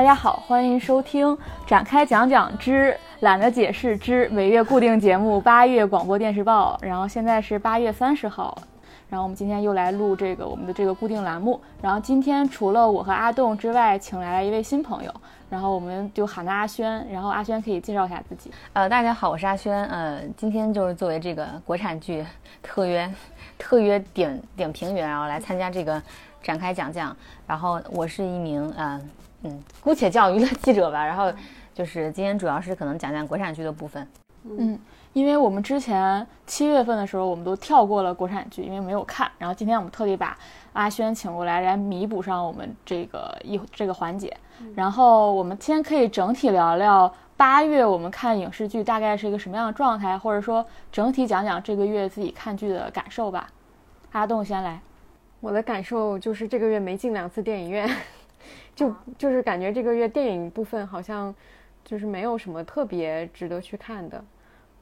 大家好，欢迎收听展开讲讲之懒得解释之每月固定节目八月广播电视报。然后现在是八月三十号，然后我们今天又来录这个我们的这个固定栏目。然后今天除了我和阿栋之外，请来了一位新朋友，然后我们就喊他阿轩。然后阿轩可以介绍一下自己。呃，大家好，我是阿轩。呃，今天就是作为这个国产剧特约特约点点评员，然后来参加这个展开讲讲。然后我是一名呃。嗯，姑且叫娱乐记者吧。然后就是今天主要是可能讲讲国产剧的部分。嗯，因为我们之前七月份的时候，我们都跳过了国产剧，因为没有看。然后今天我们特地把阿轩请过来，来弥补上我们这个一这个环节。然后我们今天可以整体聊聊八月我们看影视剧大概是一个什么样的状态，或者说整体讲讲这个月自己看剧的感受吧。阿栋先来，我的感受就是这个月没进两次电影院。就就是感觉这个月电影部分好像就是没有什么特别值得去看的，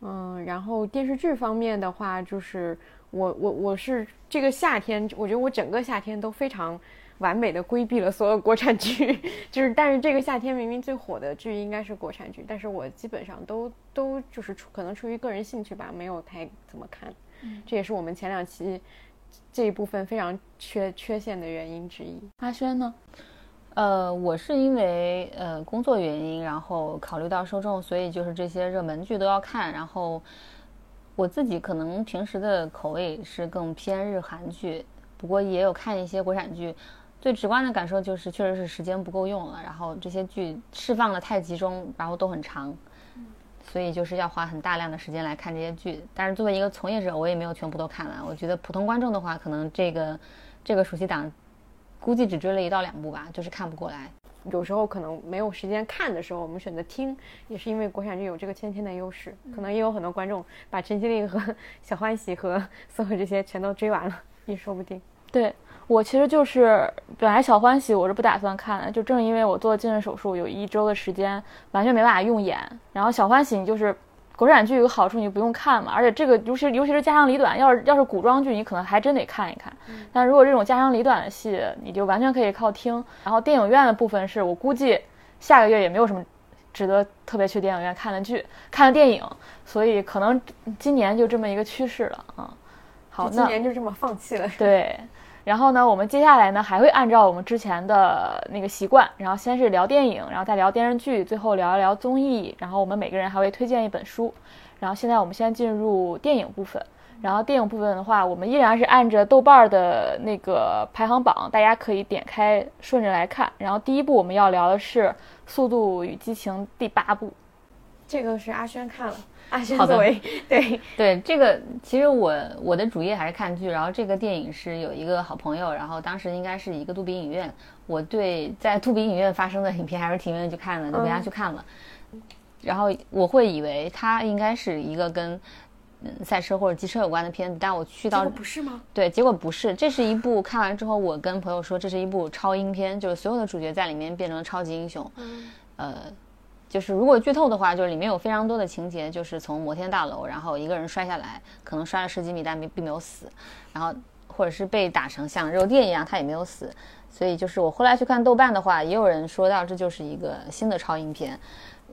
嗯，然后电视剧方面的话，就是我我我是这个夏天，我觉得我整个夏天都非常完美的规避了所有国产剧，就是但是这个夏天明明最火的剧应该是国产剧，但是我基本上都都就是出可能出于个人兴趣吧，没有太怎么看，这也是我们前两期这一部分非常缺缺陷的原因之一。阿轩呢？呃，我是因为呃工作原因，然后考虑到受众，所以就是这些热门剧都要看。然后我自己可能平时的口味是更偏日韩剧，不过也有看一些国产剧。最直观的感受就是，确实是时间不够用了。然后这些剧释放的太集中，然后都很长，所以就是要花很大量的时间来看这些剧。但是作为一个从业者，我也没有全部都看完。我觉得普通观众的话，可能这个这个暑期档。估计只追了一到两部吧，就是看不过来。有时候可能没有时间看的时候，我们选择听，也是因为国产剧有这个先天的优势。可能也有很多观众把《陈情令》和《小欢喜》和《所有这些全都追完了，也说不定。对我其实就是本来《小欢喜》我是不打算看的，就正因为我做近视手术有一周的时间完全没办法用眼，然后《小欢喜》就是。国产剧有个好处，你不用看嘛，而且这个尤其尤其是家长里短，要是要是古装剧，你可能还真得看一看。但如果这种家长里短的戏，你就完全可以靠听。然后电影院的部分是我估计下个月也没有什么值得特别去电影院看的剧、看的电影，所以可能今年就这么一个趋势了啊。好，今年就这么放弃了。对。然后呢，我们接下来呢还会按照我们之前的那个习惯，然后先是聊电影，然后再聊电视剧，最后聊一聊综艺。然后我们每个人还会推荐一本书。然后现在我们先进入电影部分。然后电影部分的话，我们依然是按着豆瓣儿的那个排行榜，大家可以点开顺着来看。然后第一部我们要聊的是《速度与激情》第八部，这个是阿轩看了。阿轩作为对 对这个，其实我我的主业还是看剧，然后这个电影是有一个好朋友，然后当时应该是一个杜比影院，我对在杜比影院发生的影片还是挺愿意去看的，就陪他去看了。然后我会以为它应该是一个跟嗯赛车或者机车有关的片子，但我去到不是吗？对，结果不是，这是一部看完之后，我跟朋友说这是一部超英片，就是所有的主角在里面变成了超级英雄。嗯，呃。就是如果剧透的话，就是里面有非常多的情节，就是从摩天大楼，然后一个人摔下来，可能摔了十几米，但没并没有死，然后或者是被打成像肉垫一样，他也没有死。所以就是我后来去看豆瓣的话，也有人说到这就是一个新的超英片，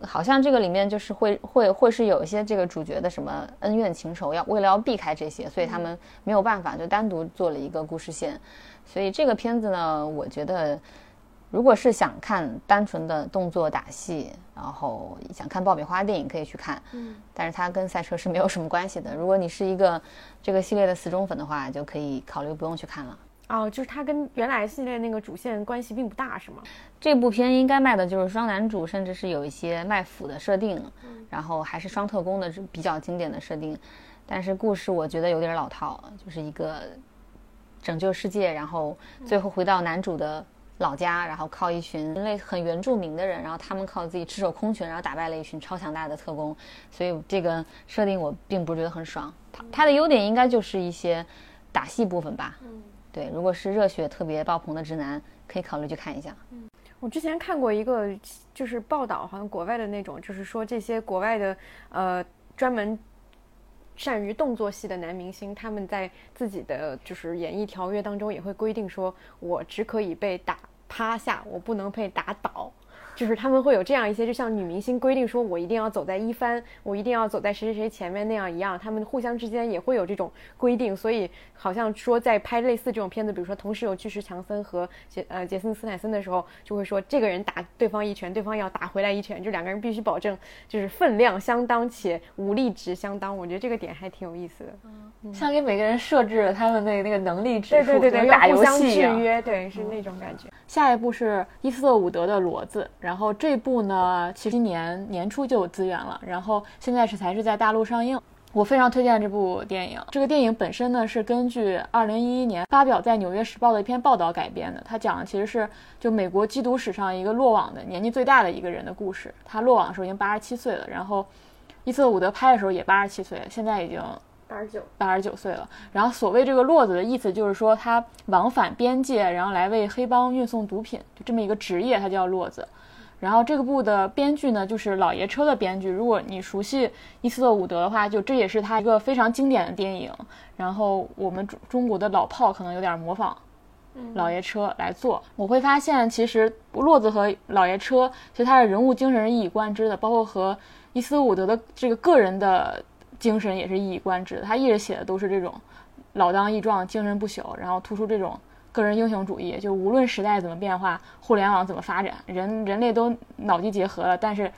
好像这个里面就是会会会是有一些这个主角的什么恩怨情仇，要为了要避开这些，所以他们没有办法就单独做了一个故事线。所以这个片子呢，我觉得。如果是想看单纯的动作打戏，然后想看爆米花电影，可以去看。嗯，但是它跟赛车是没有什么关系的。如果你是一个这个系列的死忠粉的话，就可以考虑不用去看了。哦，就是它跟原来系列那个主线关系并不大，是吗？这部片应该卖的就是双男主，甚至是有一些卖腐的设定，然后还是双特工的比较经典的设定。但是故事我觉得有点老套，就是一个拯救世界，然后最后回到男主的。老家，然后靠一群人类很原住民的人，然后他们靠自己赤手空拳，然后打败了一群超强大的特工，所以这个设定我并不是觉得很爽。它它的优点应该就是一些打戏部分吧。嗯，对，如果是热血特别爆棚的直男，可以考虑去看一下。嗯，我之前看过一个就是报道，好像国外的那种，就是说这些国外的呃专门善于动作戏的男明星，他们在自己的就是演艺条约当中也会规定说，我只可以被打。趴下，我不能被打倒，就是他们会有这样一些，就像女明星规定说，我一定要走在一番，我一定要走在谁谁谁前面那样一样，他们互相之间也会有这种规定，所以好像说在拍类似这种片子，比如说同时有巨石强森和杰呃杰森斯坦森的时候，就会说这个人打对方一拳，对方要打回来一拳，就两个人必须保证就是分量相当且武力值相当，我觉得这个点还挺有意思的。嗯，像给每个人设置了他们那那个能力值，对对对对，打游戏一样，对，是那种感觉。下一部是伊斯特伍德的《骡子》，然后这部呢，其实今年年初就有资源了，然后现在是才是在大陆上映。我非常推荐这部电影。这个电影本身呢是根据2011年发表在《纽约时报》的一篇报道改编的，它讲的其实是就美国缉毒史上一个落网的年纪最大的一个人的故事。他落网的时候已经八十七岁了，然后伊斯特伍德拍的时候也八十七岁，现在已经。八十九，八十九岁了。然后所谓这个骡子的意思就是说他往返边界，然后来为黑帮运送毒品，就这么一个职业，他叫骡子。然后这个部的编剧呢，就是老爷车的编剧。如果你熟悉伊斯特伍德的话，就这也是他一个非常经典的电影。然后我们中中国的老炮可能有点模仿老爷车来做。我会发现，其实骡子和老爷车，其实他的人物精神是一以贯之的，包括和伊斯特伍德的这个个人的。精神也是一以贯之的，他一直写的都是这种老当益壮、精神不朽，然后突出这种个人英雄主义。就无论时代怎么变化，互联网怎么发展，人 人类都脑机结合了，但是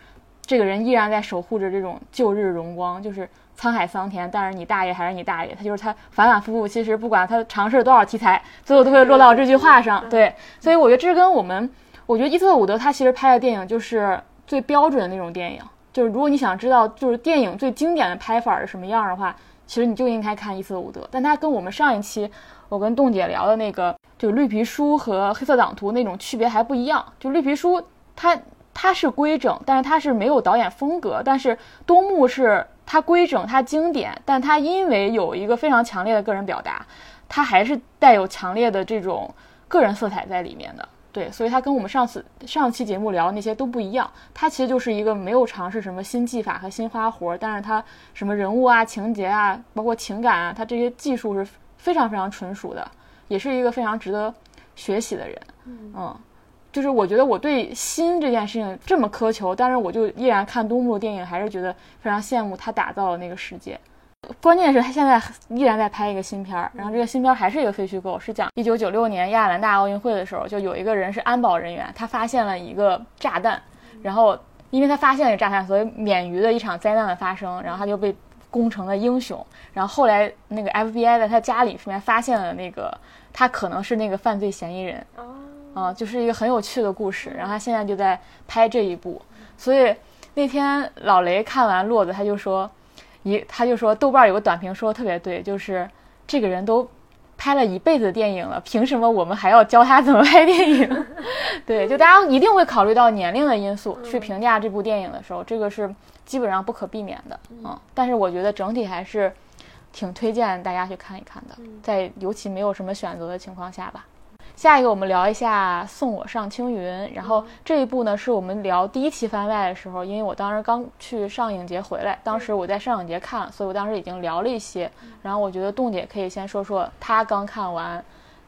这个人依然在守护着这种旧日荣光，就是沧海桑田，但是你大爷还是你大爷。他就是他反反复复，其实不管他尝试了多少题材，最后都会落到这句话上。对，所以我觉得这是跟我们，我觉得伊特伍德他其实拍的电影就是最标准的那种电影。就是如果你想知道就是电影最经典的拍法是什么样的话，其实你就应该看伊斯特伍德。但他跟我们上一期我跟冻姐聊的那个就绿皮书和黑色党徒那种区别还不一样。就绿皮书它它是规整，但是它是没有导演风格。但是东木是它规整，它经典，但它因为有一个非常强烈的个人表达，它还是带有强烈的这种个人色彩在里面的。对，所以它跟我们上次上期节目聊的那些都不一样。它其实就是一个没有尝试什么新技法和新花活，但是它什么人物啊、情节啊，包括情感啊，它这些技术是非常非常纯熟的，也是一个非常值得学习的人。嗯，就是我觉得我对新这件事情这么苛求，但是我就依然看东木的电影，还是觉得非常羡慕他打造的那个世界。关键是他现在依然在拍一个新片儿，然后这个新片儿还是一个废墟构，是讲一九九六年亚特兰大奥运会的时候，就有一个人是安保人员，他发现了一个炸弹，然后因为他发现了炸弹，所以免于了一场灾难的发生，然后他就被攻成了英雄。然后后来那个 FBI 在他家里面发现了那个他可能是那个犯罪嫌疑人，啊，就是一个很有趣的故事。然后他现在就在拍这一部，所以那天老雷看完《落子》，他就说。一，他就说豆瓣有个短评说的特别对，就是这个人都拍了一辈子电影了，凭什么我们还要教他怎么拍电影？对，就大家一定会考虑到年龄的因素去评价这部电影的时候，这个是基本上不可避免的嗯，但是我觉得整体还是挺推荐大家去看一看的，在尤其没有什么选择的情况下吧。下一个，我们聊一下《送我上青云》。然后这一部呢，是我们聊第一期番外的时候，因为我当时刚去上影节回来，当时我在上影节看，所以我当时已经聊了一些。然后我觉得冻姐可以先说说她刚看完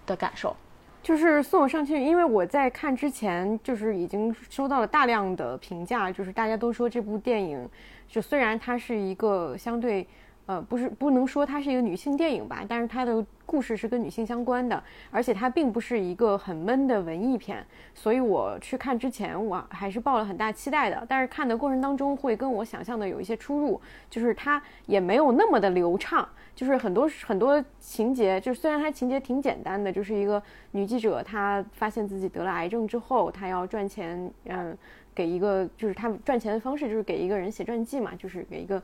的感受。就是《送我上青云》，因为我在看之前，就是已经收到了大量的评价，就是大家都说这部电影，就虽然它是一个相对。呃，不是不能说它是一个女性电影吧，但是它的故事是跟女性相关的，而且它并不是一个很闷的文艺片，所以我去看之前我还是抱了很大期待的。但是看的过程当中会跟我想象的有一些出入，就是它也没有那么的流畅，就是很多很多情节，就虽然它情节挺简单的，就是一个女记者她发现自己得了癌症之后，她要赚钱，嗯，给一个就是她赚钱的方式就是给一个人写传记嘛，就是给一个。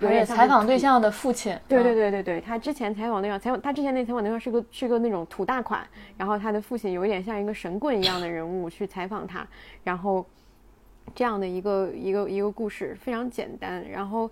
有点采访对象的父亲，对对对对对，他之前采访对象，采访他之前那采访对象是个是个那种土大款，然后他的父亲有一点像一个神棍一样的人物去采访他，然后这样的一个一个一个故事非常简单，然后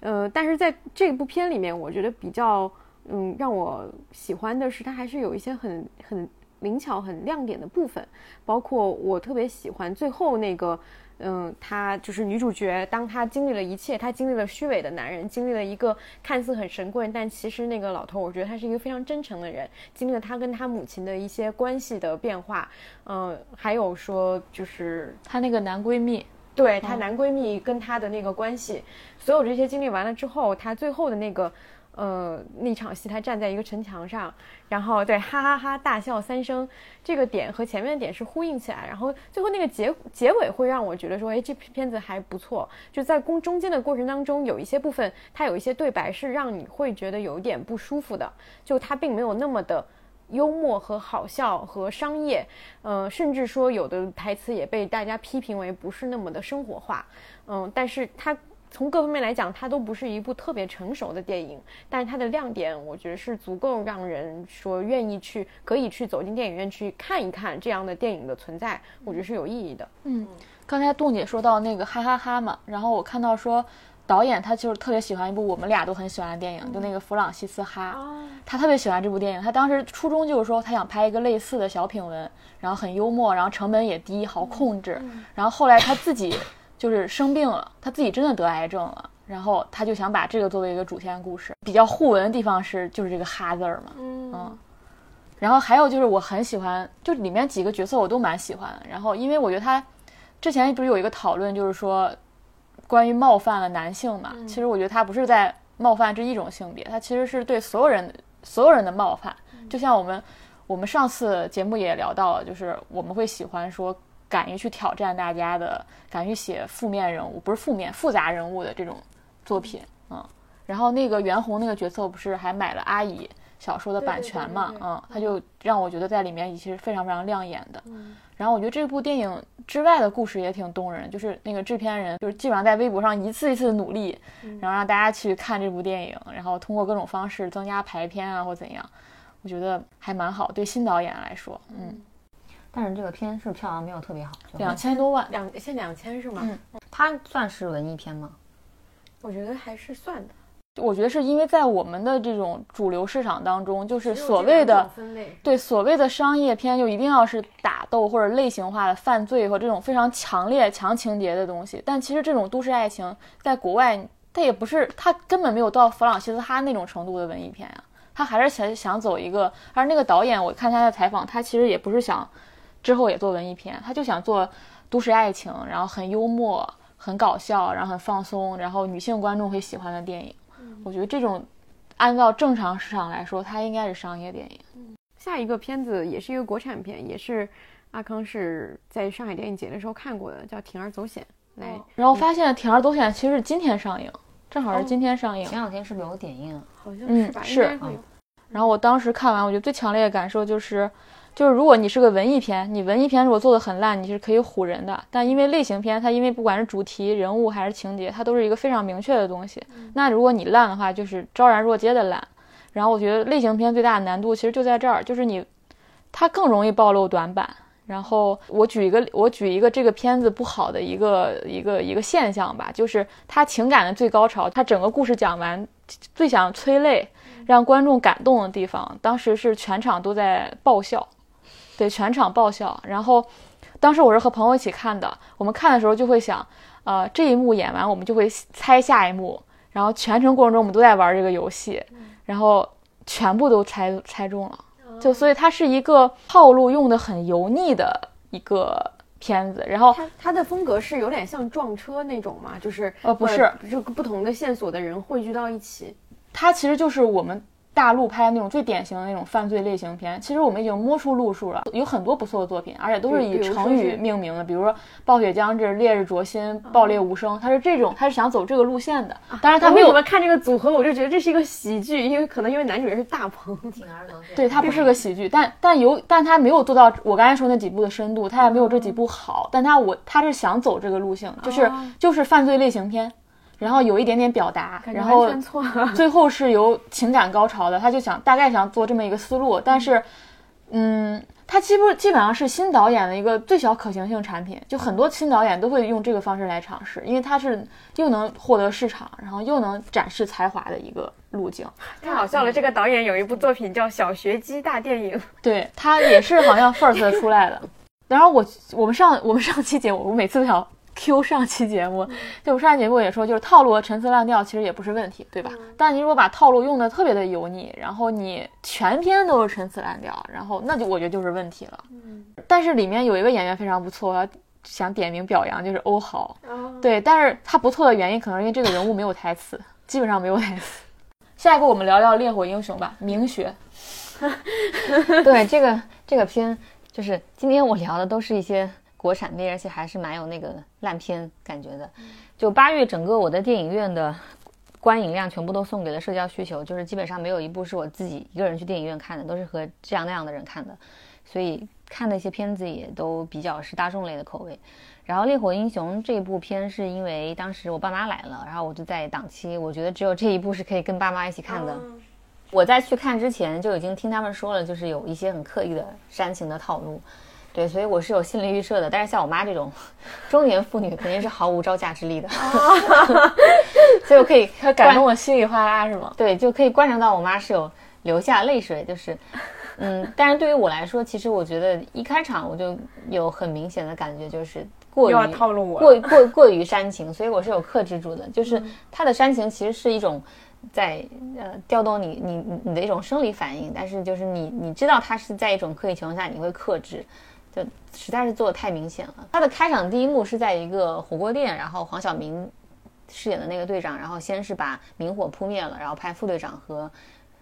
呃，但是在这部片里面，我觉得比较嗯让我喜欢的是，它还是有一些很很灵巧、很亮点的部分，包括我特别喜欢最后那个。嗯，她就是女主角，当她经历了一切，她经历了虚伪的男人，经历了一个看似很神棍，但其实那个老头，我觉得他是一个非常真诚的人，经历了他跟他母亲的一些关系的变化，嗯，还有说就是她那个男闺蜜，对她男闺蜜跟她的那个关系，所有这些经历完了之后，她最后的那个。呃，那场戏他站在一个城墙上，然后对哈哈哈大笑三声，这个点和前面的点是呼应起来，然后最后那个结结尾会让我觉得说，哎，这片子还不错。就在公中间的过程当中，有一些部分它有一些对白是让你会觉得有点不舒服的，就它并没有那么的幽默和好笑和商业，呃，甚至说有的台词也被大家批评为不是那么的生活化，嗯，但是它。从各方面来讲，它都不是一部特别成熟的电影，但是它的亮点，我觉得是足够让人说愿意去，可以去走进电影院去看一看这样的电影的存在，我觉得是有意义的。嗯，刚才杜姐说到那个哈哈哈嘛，然后我看到说导演他就是特别喜欢一部我们俩都很喜欢的电影，就那个弗朗西斯哈，他特别喜欢这部电影，他当时初衷就是说他想拍一个类似的小品文，然后很幽默，然后成本也低，好控制，然后后来他自己。就是生病了，他自己真的得癌症了，然后他就想把这个作为一个主线故事。比较互文的地方是，就是这个哈字儿嘛，嗯，然后还有就是我很喜欢，就里面几个角色我都蛮喜欢。然后因为我觉得他之前不是有一个讨论，就是说关于冒犯了男性嘛，其实我觉得他不是在冒犯这一种性别，他其实是对所有人所有人的冒犯。就像我们我们上次节目也聊到了，就是我们会喜欢说。敢于去挑战大家的，敢于写负面人物，不是负面复杂人物的这种作品，嗯。然后那个袁弘那个角色不是还买了阿姨小说的版权嘛，嗯，他就让我觉得在里面也是非常非常亮眼的。然后我觉得这部电影之外的故事也挺动人，就是那个制片人就是基本上在微博上一次一次的努力，然后让大家去看这部电影，然后通过各种方式增加排片啊或怎样，我觉得还蛮好。对新导演来说，嗯。但是这个片是票房没有特别好，两千多万，两现两千是吗？嗯，它算是文艺片吗？我觉得还是算的。我觉得是因为在我们的这种主流市场当中，就是所谓的对所谓的商业片，就一定要是打斗或者类型化的犯罪和这种非常强烈强情节的东西。但其实这种都市爱情在国外，它也不是，它根本没有到弗朗西斯哈那种程度的文艺片呀。他还是想想走一个，而那个导演，我看他的采访，他其实也不是想。之后也做文艺片，他就想做都市爱情，然后很幽默、很搞笑，然后很放松，然后女性观众会喜欢的电影。我觉得这种按照正常市场来说，它应该是商业电影。下一个片子也是一个国产片，也是阿康是在上海电影节的时候看过的，叫《铤而走险》。来，然后发现《铤而走险》其实是今天上映，正好是今天上映。前两天是不是有点映啊？好像是吧？是。然后我当时看完，我觉得最强烈的感受就是。就是如果你是个文艺片，你文艺片如果做的很烂，你是可以唬人的。但因为类型片，它因为不管是主题、人物还是情节，它都是一个非常明确的东西。那如果你烂的话，就是昭然若揭的烂。然后我觉得类型片最大的难度其实就在这儿，就是你，它更容易暴露短板。然后我举一个，我举一个这个片子不好的一个一个一个现象吧，就是它情感的最高潮，它整个故事讲完，最想催泪、让观众感动的地方，当时是全场都在爆笑。对，全场爆笑。然后，当时我是和朋友一起看的。我们看的时候就会想，呃，这一幕演完，我们就会猜下一幕。然后全程过程中，我们都在玩这个游戏，然后全部都猜猜中了。就所以它是一个套路用的很油腻的一个片子。然后它它的风格是有点像撞车那种嘛，就是呃不是，就不同的线索的人汇聚到一起。它其实就是我们。大陆拍那种最典型的那种犯罪类型片，其实我们已经摸出路数了，有很多不错的作品，而且都是以成语命名的，比如说《暴雪将至》《烈日灼心》《爆裂无声》，他是这种，他是想走这个路线的。当然，他没有。我们看这个组合，我就觉得这是一个喜剧，因为可能因为男主人是大鹏，对，他不是个喜剧，但但有，但他没有做到我刚才说那几部的深度，他也没有这几部好，但他我他是想走这个路线，就是就是犯罪类型片。然后有一点点表达，然后 最后是由情感高潮的，他就想大概想做这么一个思路，但是，嗯，他基不基本上是新导演的一个最小可行性产品，就很多新导演都会用这个方式来尝试，因为他是又能获得市场，然后又能展示才华的一个路径。太好笑了，这个导演有一部作品叫《小学鸡大电影》，对他也是好像 first 出来的。然后我我们上我们上期节目，我每次都想。Q 上期节目，就我上期节目也说，就是套路陈词滥调其实也不是问题，对吧？但你如果把套路用的特别的油腻，然后你全篇都是陈词滥调，然后那就我觉得就是问题了。但是里面有一个演员非常不错，想点名表扬，就是欧豪。对，但是他不错的原因可能因为这个人物没有台词，基本上没有台词。下一个我们聊聊《烈火英雄》吧，明学。对这个这个片，就是今天我聊的都是一些国产片，而且还是蛮有那个烂片感觉的。就八月整个我的电影院的观影量全部都送给了社交需求，就是基本上没有一部是我自己一个人去电影院看的，都是和这样那样的人看的，所以看的一些片子也都比较是大众类的口味。然后《烈火英雄》这部片是因为当时我爸妈来了，然后我就在档期，我觉得只有这一部是可以跟爸妈一起看的。我在去看之前就已经听他们说了，就是有一些很刻意的煽情的套路，对，所以我是有心理预设的。但是像我妈这种 中年妇女，肯定是毫无招架之力的，所以我可以她感动我稀里哗啦，是吗？对，就可以观察到我妈是有流下泪水，就是，嗯，但是对于我来说，其实我觉得一开场我就有很明显的感觉，就是过于套路我，过过过于煽情，所以我是有克制住的，就是她的煽情其实是一种。在呃调动你你你的一种生理反应，但是就是你你知道他是在一种刻意情况下，你会克制，就实在是做的太明显了。它的开场第一幕是在一个火锅店，然后黄晓明饰演的那个队长，然后先是把明火扑灭了，然后派副队长和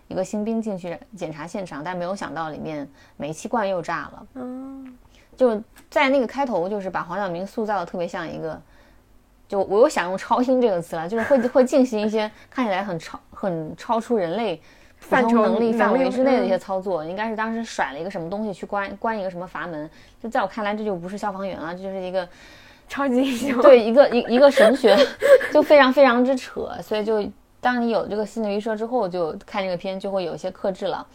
一个新兵进去检查现场，但没有想到里面煤气罐又炸了。嗯，就在那个开头，就是把黄晓明塑造的特别像一个。就我又想用超英这个词了，就是会会进行一些看起来很超、很超出人类普通能力范围之内的一些操作。应该是当时甩了一个什么东西去关关一个什么阀门。就在我看来，这就不是消防员了，这就是一个 超级英雄。对，一个一一个神学，就非常非常之扯。所以就当你有这个心理预设之后，就看这个片就会有一些克制了。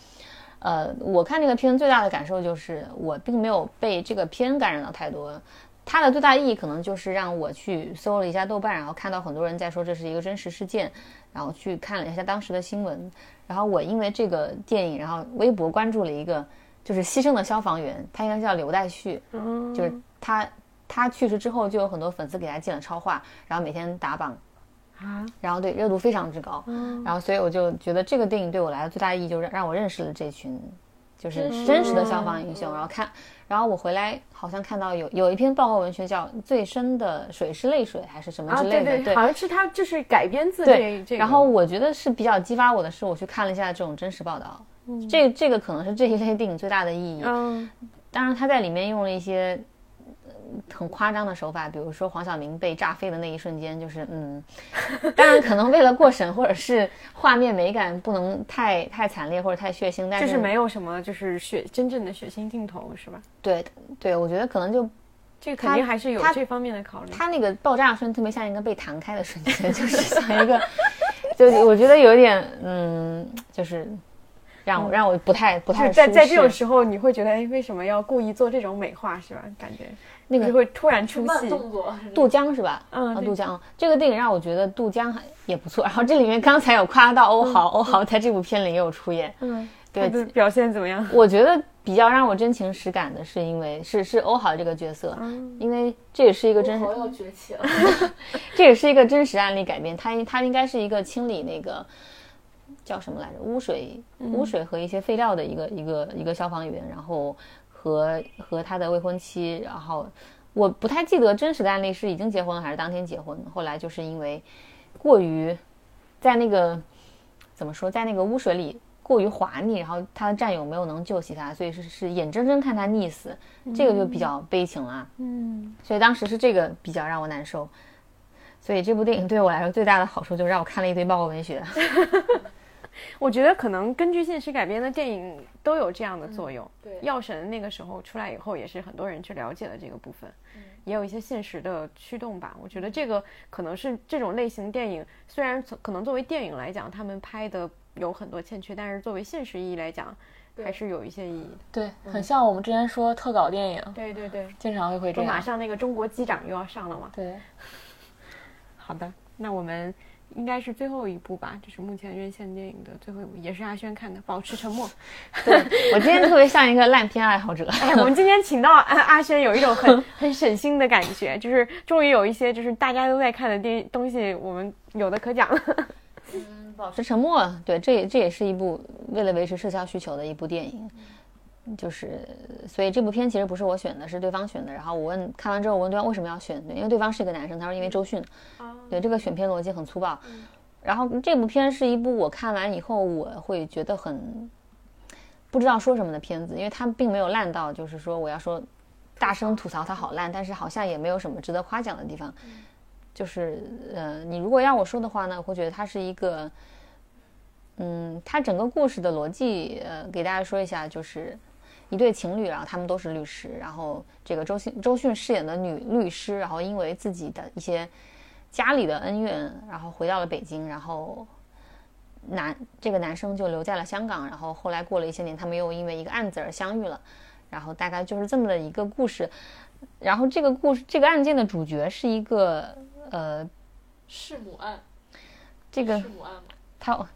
呃，我看这个片最大的感受就是，我并没有被这个片感染到太多。它的最大意义可能就是让我去搜了一下豆瓣，然后看到很多人在说这是一个真实事件，然后去看了一下当时的新闻，然后我因为这个电影，然后微博关注了一个就是牺牲的消防员，他应该叫刘代旭，就是他他去世之后就有很多粉丝给他建了超话，然后每天打榜。啊，然后对热度非常之高，然后所以我就觉得这个电影对我来说最大意义就是让我认识了这群就是真实的消防英雄，然后看。然后我回来好像看到有有一篇报告文学叫《最深的水是泪水》还是什么之类的，对，好像是他就是改编自这这。然后我觉得是比较激发我的是，我去看了一下这种真实报道，这这个可能是这一类电影最大的意义。嗯，当然他在里面用了一些。很夸张的手法，比如说黄晓明被炸飞的那一瞬间，就是嗯，当然可能为了过审或者是画面美感不能太太惨烈或者太血腥，但是就是没有什么就是血真正的血腥镜头是吧？对对，我觉得可能就这个肯定还是有这方面的考虑。他那个爆炸瞬特别像一个被弹开的瞬间，就是像一个，就我觉得有点嗯，就是。让我让我不太不太在在这种时候，你会觉得哎，为什么要故意做这种美化是吧？感觉那个会突然出戏。杜江是吧？嗯，杜江这个电影让我觉得杜江也不错。然后这里面刚才有夸到欧豪，欧豪在这部片里也有出演。嗯，对，表现怎么样？我觉得比较让我真情实感的是，因为是是欧豪这个角色，因为这也是一个真实。要崛起了。这也是一个真实案例改编，他他应该是一个清理那个。叫什么来着？污水、污水和一些废料的一个一个一个消防员，然后和和他的未婚妻，然后我不太记得真实的案例是已经结婚还是当天结婚。后来就是因为过于在那个怎么说，在那个污水里过于滑腻，然后他的战友没有能救起他，所以是是眼睁睁看他溺死，这个就比较悲情了。嗯，所以当时是这个比较让我难受。所以这部电影对我来说最大的好处就是让我看了一堆报告文学。我觉得可能根据现实改编的电影都有这样的作用。对，药神那个时候出来以后，也是很多人去了解了这个部分，也有一些现实的驱动吧。我觉得这个可能是这种类型电影，虽然可能作为电影来讲，他们拍的有很多欠缺，但是作为现实意义来讲，还是有一些意义。对，很像我们之前说特稿电影。对对对，经常会会这样。马上那个中国机长又要上了嘛。对。好的，那我们。应该是最后一部吧，这是目前院线电影的最后一部，也是阿轩看的《保持沉默》。对我今天特别像一个烂片爱好者。哎，我们今天请到阿阿轩，有一种很很省心的感觉，就是终于有一些就是大家都在看的电东西，我们有的可讲了。嗯，保持沉默，对，这也这也是一部为了维持社交需求的一部电影。就是，所以这部片其实不是我选的，是对方选的。然后我问，看完之后我问对方为什么要选，因为对方是一个男生，他说因为周迅。对，这个选片逻辑很粗暴。然后这部片是一部我看完以后我会觉得很不知道说什么的片子，因为它并没有烂到就是说我要说大声吐槽它好烂，但是好像也没有什么值得夸奖的地方。就是呃，你如果要我说的话呢，我会觉得它是一个，嗯，它整个故事的逻辑，呃，给大家说一下，就是。一对情侣，然后他们都是律师，然后这个周迅周迅饰演的女律师，然后因为自己的一些家里的恩怨，然后回到了北京，然后男这个男生就留在了香港，然后后来过了一些年，他们又因为一个案子而相遇了，然后大概就是这么的一个故事，然后这个故事这个案件的主角是一个呃弑母案，这个弑母案吗？他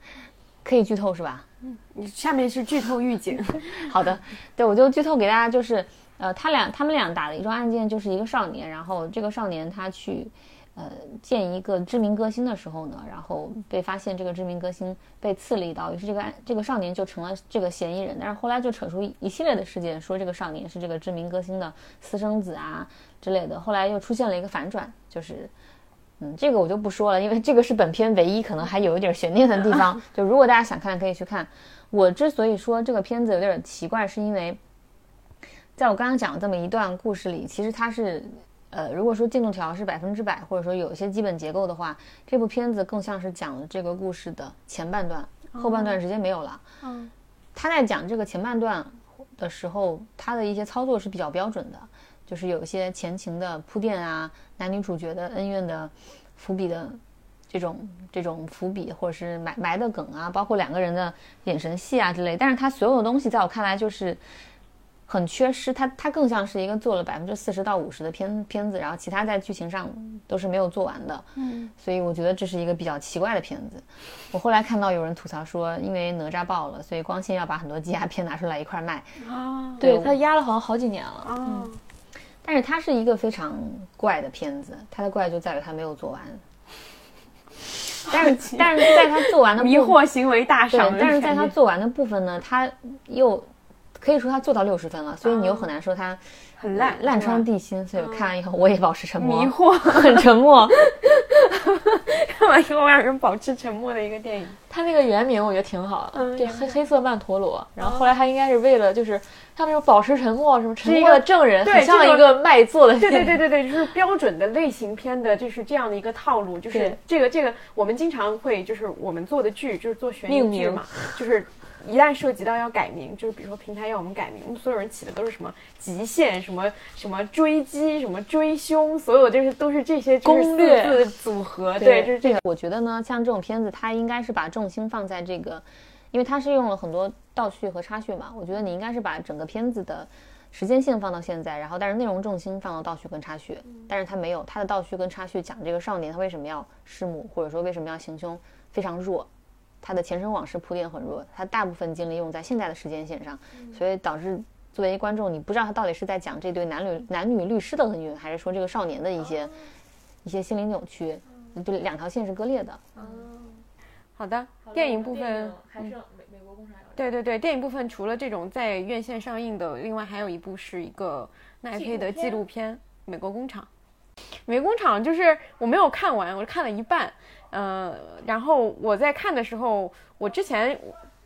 可以剧透是吧？嗯，你下面是剧透预警。好的，对我就剧透给大家，就是呃，他俩他们俩打了一桩案件，就是一个少年，然后这个少年他去呃见一个知名歌星的时候呢，然后被发现这个知名歌星被刺了一刀，于是这个案这个少年就成了这个嫌疑人，但是后来就扯出一系列的事件，说这个少年是这个知名歌星的私生子啊之类的，后来又出现了一个反转，就是。嗯，这个我就不说了，因为这个是本片唯一可能还有一点悬念的地方。就如果大家想看，可以去看。我之所以说这个片子有点奇怪，是因为在我刚刚讲的这么一段故事里，其实它是，呃，如果说进度条是百分之百，或者说有一些基本结构的话，这部片子更像是讲了这个故事的前半段，后半段直接没有了。嗯，他在讲这个前半段的时候，他的一些操作是比较标准的。就是有一些前情的铺垫啊，男女主角的恩怨的伏笔的这种这种伏笔，或者是埋埋的梗啊，包括两个人的眼神戏啊之类。但是它所有的东西在我看来就是很缺失，它它更像是一个做了百分之四十到五十的片片子，然后其他在剧情上都是没有做完的。嗯，所以我觉得这是一个比较奇怪的片子。我后来看到有人吐槽说，因为哪吒爆了，所以光线要把很多积压片拿出来一块卖。啊，对他压了好像好几年了。啊。但是它是一个非常怪的片子，它的怪就在于它没有做完。但是，但是在它做完的迷惑行为大赏，但是在它做完的部分呢，它又可以说它做到六十分了，所以你又很难说它很烂烂穿地心。所以我看完以后，我也保持沉默，迷惑，很沉默。看完以后，让人保持沉默的一个电影。它那个原名我觉得挺好的，对，黑黑色曼陀罗。然后后来他应该是为了就是他们说保持沉默，什么沉默的证人，很像一个卖座的。对对对对对，就是标准的类型片的，就是这样的一个套路。就是这个这个，我们经常会就是我们做的剧就是做悬疑剧嘛，就是。一旦涉及到要改名，就是比如说平台要我们改名，我们所有人起的都是什么极限、什么什么追击、什么追凶，所有就是都是这些攻略组合。对，就是这个。我觉得呢，像这种片子，它应该是把重心放在这个，因为它是用了很多倒叙和插叙嘛。我觉得你应该是把整个片子的时间线放到现在，然后但是内容重心放到倒叙跟插叙。但是它没有，它的倒叙跟插叙讲这个少年他为什么要弑母，或者说为什么要行凶，非常弱。他的前生往事铺垫很弱，他大部分精力用在现在的时间线上，所以导致作为观众，你不知道他到底是在讲这对男女男女律师的恩怨，还是说这个少年的一些一些心灵扭曲，就两条线是割裂的。哦，好的，电影部分还是美美国工厂。对对对，电影部分除了这种在院线上映的，另外还有一部是一个奈飞的纪录片《美国工厂》。美国工厂就是我没有看完，我看了一半。嗯，然后我在看的时候，我之前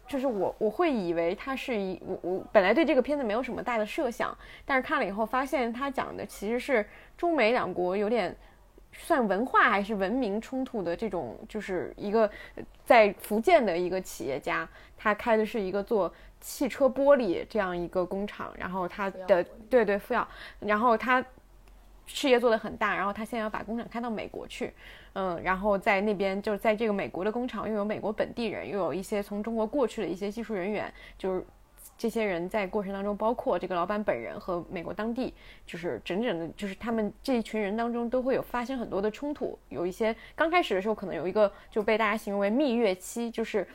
就是我我会以为它是一我我本来对这个片子没有什么大的设想，但是看了以后发现它讲的其实是中美两国有点算文化还是文明冲突的这种，就是一个在福建的一个企业家，他开的是一个做汽车玻璃这样一个工厂，然后他的对对富耀，然后他事业做得很大，然后他现在要把工厂开到美国去。嗯，然后在那边就是在这个美国的工厂，又有美国本地人，又有一些从中国过去的一些技术人员，就是这些人在过程当中，包括这个老板本人和美国当地，就是整整的，就是他们这一群人当中都会有发生很多的冲突。有一些刚开始的时候可能有一个就被大家形容为蜜月期，就是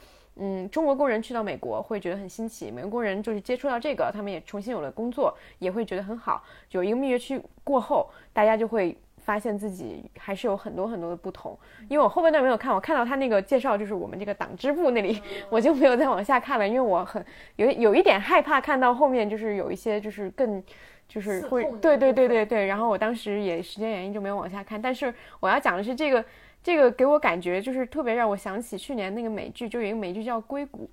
嗯，中国工人去到美国会觉得很新奇，美国工人就是接触到这个，他们也重新有了工作，也会觉得很好。有一个蜜月期过后，大家就会。发现自己还是有很多很多的不同，因为我后半段没有看，我看到他那个介绍，就是我们这个党支部那里，我就没有再往下看了，因为我很有有一点害怕看到后面，就是有一些就是更就是会对对对对对，然后我当时也时间原因就没有往下看，但是我要讲的是这个这个给我感觉就是特别让我想起去年那个美剧，就有一个美剧叫《硅谷》。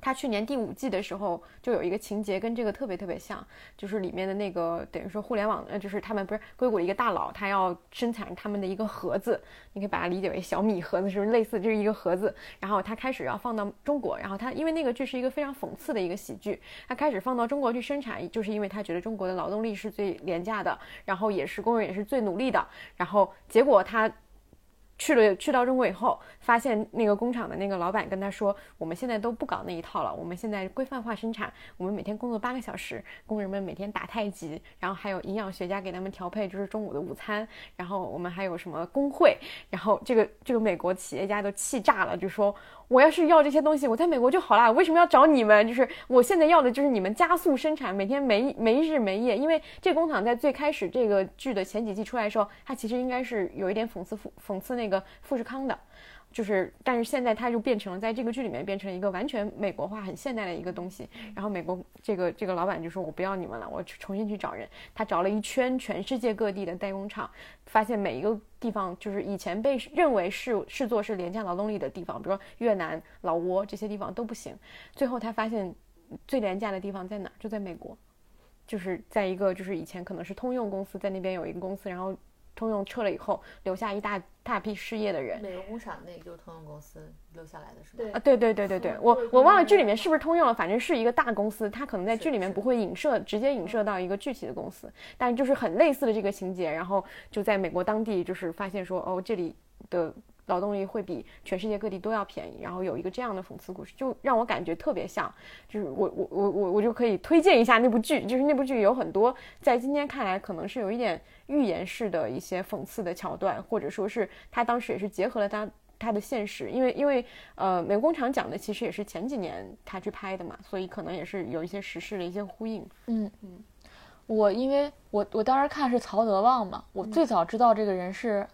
他去年第五季的时候，就有一个情节跟这个特别特别像，就是里面的那个等于说互联网，呃，就是他们不是硅谷一个大佬，他要生产他们的一个盒子，你可以把它理解为小米盒子，是不是类似这是一个盒子？然后他开始要放到中国，然后他因为那个剧是一个非常讽刺的一个喜剧，他开始放到中国去生产，就是因为他觉得中国的劳动力是最廉价的，然后也是工人也是最努力的，然后结果他。去了去到中国以后，发现那个工厂的那个老板跟他说：“我们现在都不搞那一套了，我们现在规范化生产，我们每天工作八个小时，工人们每天打太极，然后还有营养学家给他们调配就是中午的午餐，然后我们还有什么工会，然后这个这个美国企业家都气炸了，就说。”我要是要这些东西，我在美国就好啦。为什么要找你们？就是我现在要的就是你们加速生产，每天没没日没夜。因为这工厂在最开始这个剧的前几季出来的时候，它其实应该是有一点讽刺富讽刺那个富士康的。就是，但是现在它就变成了在这个剧里面变成了一个完全美国化、很现代的一个东西。然后美国这个这个老板就说：“我不要你们了，我去重新去找人。”他找了一圈全世界各地的代工厂，发现每一个地方就是以前被认为是视作是廉价劳动力的地方，比如说越南、老挝这些地方都不行。最后他发现最廉价的地方在哪？就在美国，就是在一个就是以前可能是通用公司在那边有一个公司，然后。通用撤了以后，留下一大大批失业的人。美容工厂那个就是通用公司留下来的，是吗？啊，对对对对对，我我忘了剧里面是不是通用了，反正是一个大公司，它可能在剧里面不会影射，直接影射到一个具体的公司，但就是很类似的这个情节，然后就在美国当地就是发现说，哦，这里的。劳动力会比全世界各地都要便宜，然后有一个这样的讽刺故事，就让我感觉特别像，就是我我我我我就可以推荐一下那部剧，就是那部剧有很多在今天看来可能是有一点预言式的一些讽刺的桥段，或者说是他当时也是结合了他他的现实，因为因为呃美国工厂讲的其实也是前几年他去拍的嘛，所以可能也是有一些时事的一些呼应。嗯嗯，我因为我我当时看是曹德旺嘛，我最早知道这个人是。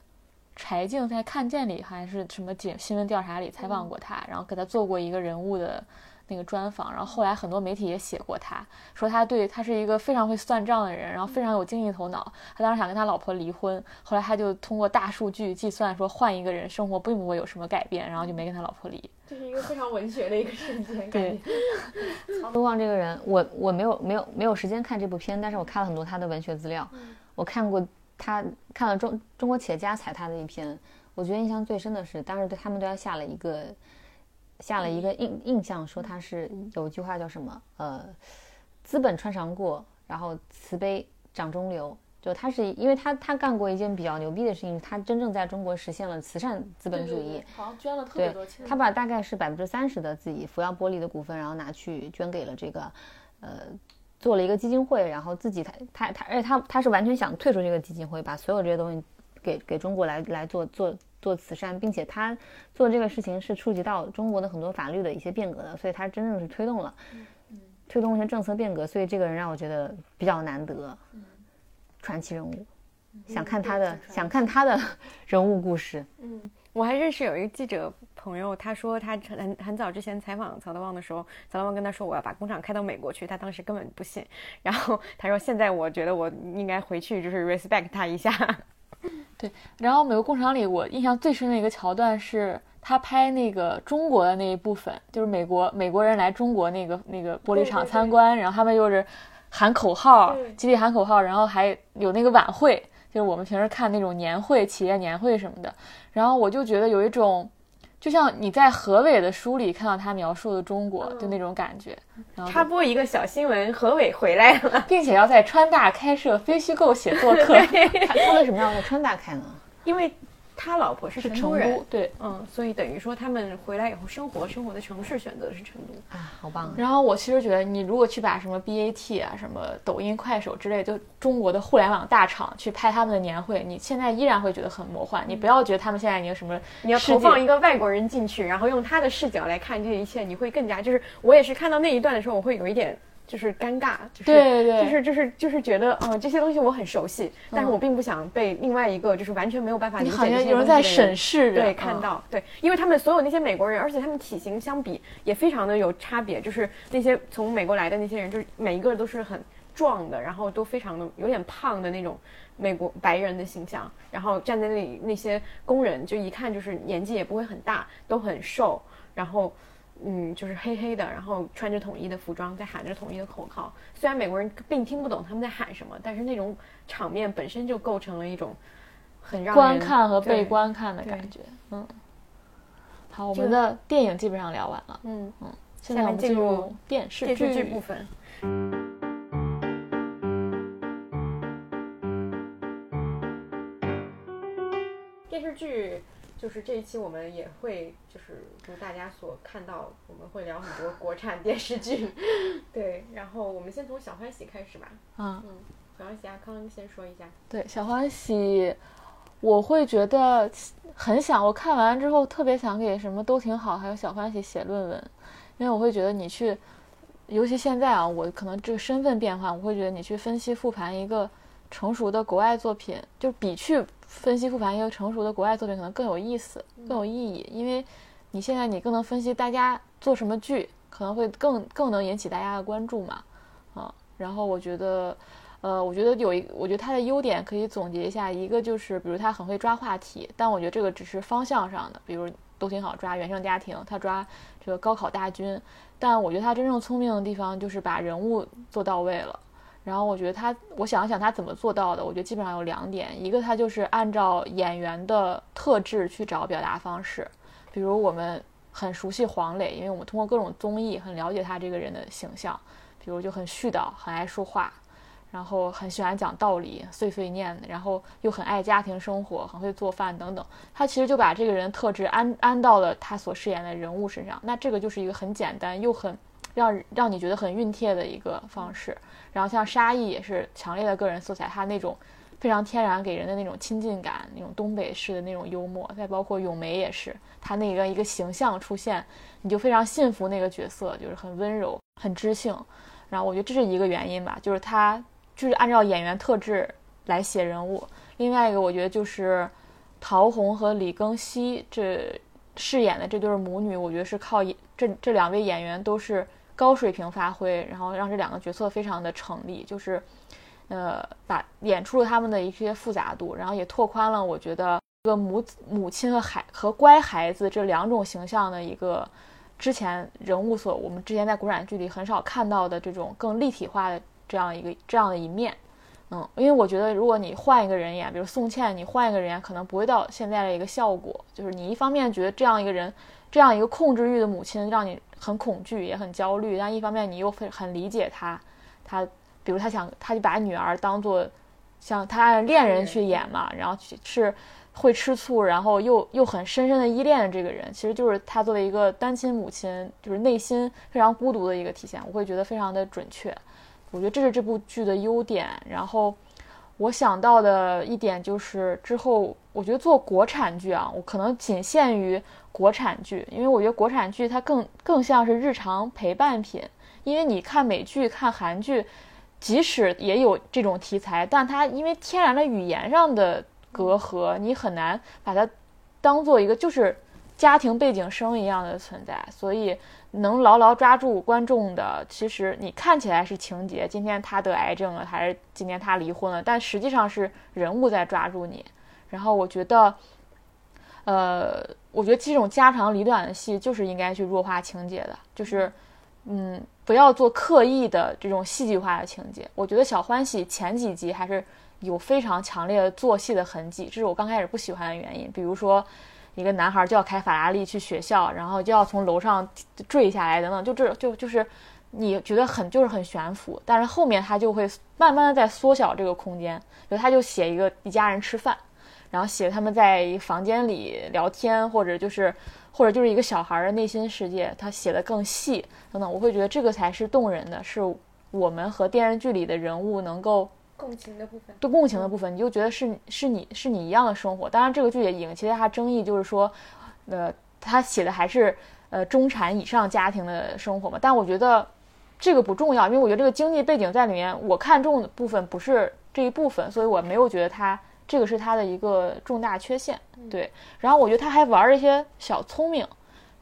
柴静在《看见》里还是什么节新闻调查里采访过他，然后给他做过一个人物的那个专访，然后后来很多媒体也写过他，说他对他是一个非常会算账的人，然后非常有经济头脑。他当时想跟他老婆离婚，后来他就通过大数据计算说换一个人生活并不会有什么改变，然后就没跟他老婆离。这是一个非常文学的一个瞬间。对，曹德旺这个人，我我没有没有没有时间看这部片，但是我看了很多他的文学资料，我看过。他看了中中国企业家采他的一篇，我觉得印象最深的是，当时对他们对他下了一个下了一个印印象，说他是有一句话叫什么？呃，资本穿肠过，然后慈悲掌中流。就他是因为他他干过一件比较牛逼的事情，他真正在中国实现了慈善资本主义，好像捐了特别多钱。他把大概是百分之三十的自己福耀玻璃的股份，然后拿去捐给了这个呃。做了一个基金会，然后自己他他他，而且他他是完全想退出这个基金会，把所有这些东西给给中国来来做做做慈善，并且他做这个事情是触及到中国的很多法律的一些变革的，所以他真正是推动了，推动一些政策变革，所以这个人让我觉得比较难得，传奇人物，想看他的想看他的人物故事，嗯。我还认识有一个记者朋友，他说他很很早之前采访曹德旺的时候，曹德旺跟他说我要把工厂开到美国去，他当时根本不信。然后他说现在我觉得我应该回去就是 respect 他一下。对，然后美国工厂里我印象最深的一个桥段是他拍那个中国的那一部分，就是美国美国人来中国那个那个玻璃厂参观，然后他们又是喊口号，集体喊口号，然后还有那个晚会。就是我们平时看那种年会、企业年会什么的，然后我就觉得有一种，就像你在何伟的书里看到他描述的中国就那种感觉。插播一个小新闻，何伟回来了，并且要在川大开设非虚构写作课。他为什么要在川大开呢？因为他老婆是成都人，，对。嗯，所以等于说他们回来以后生活生活的城市选择的是成都。啊，好棒！然后我其实觉得，你如果去把什么 BAT 啊、什么抖音、快手之类，就中国的互联网大厂去拍他们的年会，你现在依然会觉得很魔幻。你不要觉得他们现在已经什么你要投放一个外国人进去，然后用他的视角来看这一切，你会更加就是我也是看到那一段的时候，我会有一点就是尴尬，就是对对就是就是就是觉得嗯、这些东西我很熟悉，但是我并不想被另外一个就是完全没有办法理你好解这些像有人在审视着，对，嗯。看到对，因为他们所有那些美国人，而且他们体型相比也非常的有差别，就是那些从美国来的那些人，就是每一个都是很壮的，然后都非常的有点胖的那种美国白人的形象，然后站在那里那些工人就一看就是年纪也不会很大，都很瘦，然后。嗯，就是黑黑的，然后穿着统一的服装，在喊着统一的口号。虽然美国人并听不懂他们在喊什么，但是那种场面本身就构成了一种很让观看和被观看的感觉。嗯，好，我这们的电影基本上聊完了，嗯嗯。现在我们进入入电视电视剧剧部分。就是这一期我们也会就是如大家所看到，我们会聊很多国产电视剧。对，然后我们先从小欢喜开始吧。啊。嗯，小欢喜阿康先说一下。对，小欢喜，我会觉得很想，我看完之后特别想给什么都挺好，还有小欢喜写论文，因为我会觉得你去，尤其现在啊，我可能这个身份变化，我会觉得你去分析复盘一个成熟的国外作品，就比去分析复盘一个成熟的国外作品可能更有意思，更有意义，因为你现在你更能分析大家做什么剧，可能会更更能引起大家的关注嘛，啊，然后我觉得。呃，我觉得有一，我觉得它的优点可以总结一下，一个就是，比如它很会抓话题，但我觉得这个只是方向上的，比如都挺好抓原生家庭，他抓这个高考大军，但我觉得他真正聪明的地方就是把人物做到位了。然后我觉得他，我想一想他怎么做到的，我觉得基本上有两点，一个他就是按照演员的特质去找表达方式，比如我们很熟悉黄磊，因为我们通过各种综艺很了解他这个人的形象，比如就很絮叨，很爱说话。然后很喜欢讲道理，碎碎念，然后又很爱家庭生活，很会做饭等等。他其实就把这个人特质安安到了他所饰演的人物身上。那这个就是一个很简单又很让让你觉得很熨帖的一个方式。然后像沙溢也是强烈的个人色彩，他那种非常天然给人的那种亲近感，那种东北式的那种幽默。再包括咏梅也是，他那个一个形象出现，你就非常信服那个角色，就是很温柔、很知性。然后我觉得这是一个原因吧，就是他。就是按照演员特质来写人物。另外一个，我觉得就是陶虹和李庚希这饰演的这对母女，我觉得是靠这这两位演员都是高水平发挥，然后让这两个角色非常的成立，就是呃把演出了他们的一些复杂度，然后也拓宽了我觉得一个母母亲和孩和乖孩子这两种形象的一个之前人物所我们之前在国产剧里很少看到的这种更立体化的。这样一个这样的一面，嗯，因为我觉得如果你换一个人演，比如宋茜，你换一个人演，可能不会到现在的一个效果。就是你一方面觉得这样一个人，这样一个控制欲的母亲让你很恐惧，也很焦虑，但一方面你又很很理解她，她比如她想，她就把女儿当做像她恋人去演嘛，然后是会吃醋，然后又又很深深的依恋的这个人，其实就是她作为一个单亲母亲，就是内心非常孤独的一个体现。我会觉得非常的准确。我觉得这是这部剧的优点。然后我想到的一点就是，之后我觉得做国产剧啊，我可能仅限于国产剧，因为我觉得国产剧它更更像是日常陪伴品。因为你看美剧、看韩剧，即使也有这种题材，但它因为天然的语言上的隔阂，你很难把它当做一个就是家庭背景声一样的存在，所以。能牢牢抓住观众的，其实你看起来是情节，今天他得癌症了，还是今天他离婚了，但实际上是人物在抓住你。然后我觉得，呃，我觉得这种家长里短的戏就是应该去弱化情节的，就是，嗯，不要做刻意的这种戏剧化的情节。我觉得小欢喜前几集还是有非常强烈的做戏的痕迹，这是我刚开始不喜欢的原因。比如说。一个男孩就要开法拉利去学校，然后就要从楼上坠下来，等等，就这就就是你觉得很就是很悬浮，但是后面他就会慢慢的在缩小这个空间，比如他就写一个一家人吃饭，然后写他们在房间里聊天，或者就是或者就是一个小孩的内心世界，他写的更细等等，我会觉得这个才是动人的，是我们和电视剧里的人物能够共情的部分，对共情的部分，你就觉得是是你是你一样的生活。当然，这个剧也引起他争议，就是说，呃，他写的还是呃中产以上家庭的生活嘛，但我觉得。这个不重要，因为我觉得这个经济背景在里面，我看重的部分不是这一部分，所以我没有觉得他这个是他的一个重大缺陷。对，然后我觉得他还玩了一些小聪明，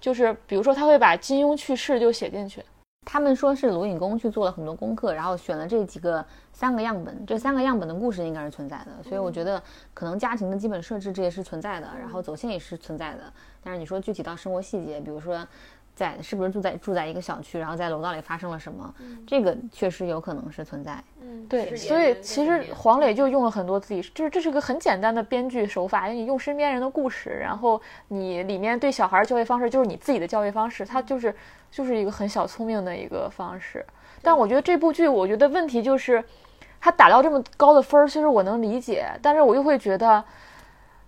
就是比如说他会把金庸去世就写进去。他们说是卢隐公去做了很多功课，然后选了这几个三个样本，这三个样本的故事应该是存在的，所以我觉得可能家庭的基本设置这也是存在的，然后走线也是存在的。但是你说具体到生活细节，比如说。在是不是住在住在一个小区，然后在楼道里发生了什么？这个确实有可能是存在。嗯，对，所以其实黄磊就用了很多自己，就是这是个很简单的编剧手法，你用身边人的故事，然后你里面对小孩儿教育方式就是你自己的教育方式，他就是就是一个很小聪明的一个方式。但我觉得这部剧，我觉得问题就是他打到这么高的分儿，其实我能理解，但是我又会觉得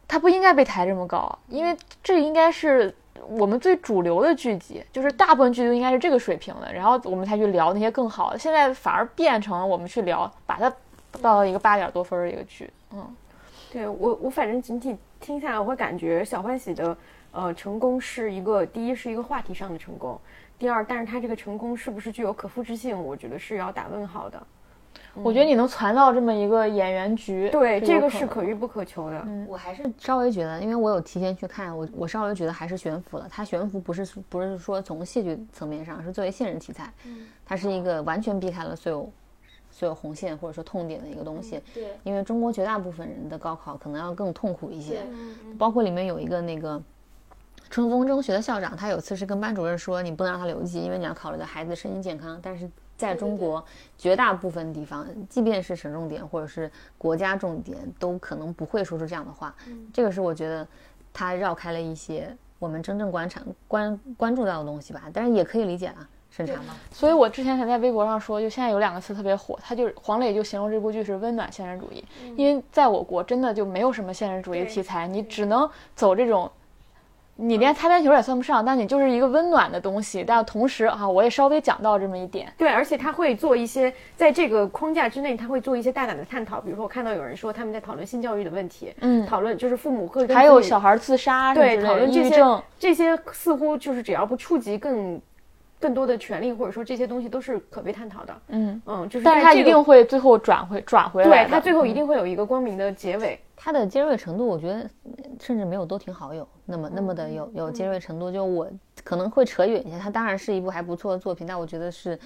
他不应该被抬这么高，因为这应该是。我们最主流的剧集，就是大部分剧都应该是这个水平的，然后我们才去聊那些更好的。现在反而变成了我们去聊，把它到了一个八点多分的一个剧。嗯，对我我反正整体听下来，我会感觉小欢喜的呃成功是一个第一是一个话题上的成功，第二，但是他这个成功是不是具有可复制性，我觉得是要打问号的。我觉得你能攒到这么一个演员局，对这个是可遇不可求的。嗯，我还是稍微觉得，因为我有提前去看，我我稍微觉得还是悬浮了。它悬浮不是不是说从戏剧层面上，是作为现实题材，它是一个完全避开了所有所有红线或者说痛点的一个东西。对，因为中国绝大部分人的高考可能要更痛苦一些，包括里面有一个那个春风中学的校长，他有次是跟班主任说，你不能让他留级，因为你要考虑到孩子的身心健康，但是。在中国绝大部分地方，即便是省重点或者是国家重点，都可能不会说出这样的话。这个是我觉得他绕开了一些我们真正观察关关注到的东西吧。但是也可以理解啊，审查嘛。所以我之前才在微博上说，就现在有两个词特别火，他就是黄磊就形容这部剧是温暖现实主义，因为在我国真的就没有什么现实主义题材，你只能走这种。你连擦边球也算不上，但你就是一个温暖的东西。但同时啊，我也稍微讲到这么一点。对，而且他会做一些在这个框架之内，他会做一些大胆的探讨。比如说，我看到有人说他们在讨论性教育的问题，嗯，讨论就是父母会还有小孩自杀，对，讨论这些症，这些似乎就是只要不触及更更多的权利，或者说这些东西都是可被探讨的。嗯嗯，就是，但是他一定会最后转回转回来，对他最后一定会有一个光明的结尾。它的尖锐程度，我觉得甚至没有都挺好有那么那么的有有尖锐程度。就我可能会扯远一些，它当然是一部还不错的作品，但我觉得是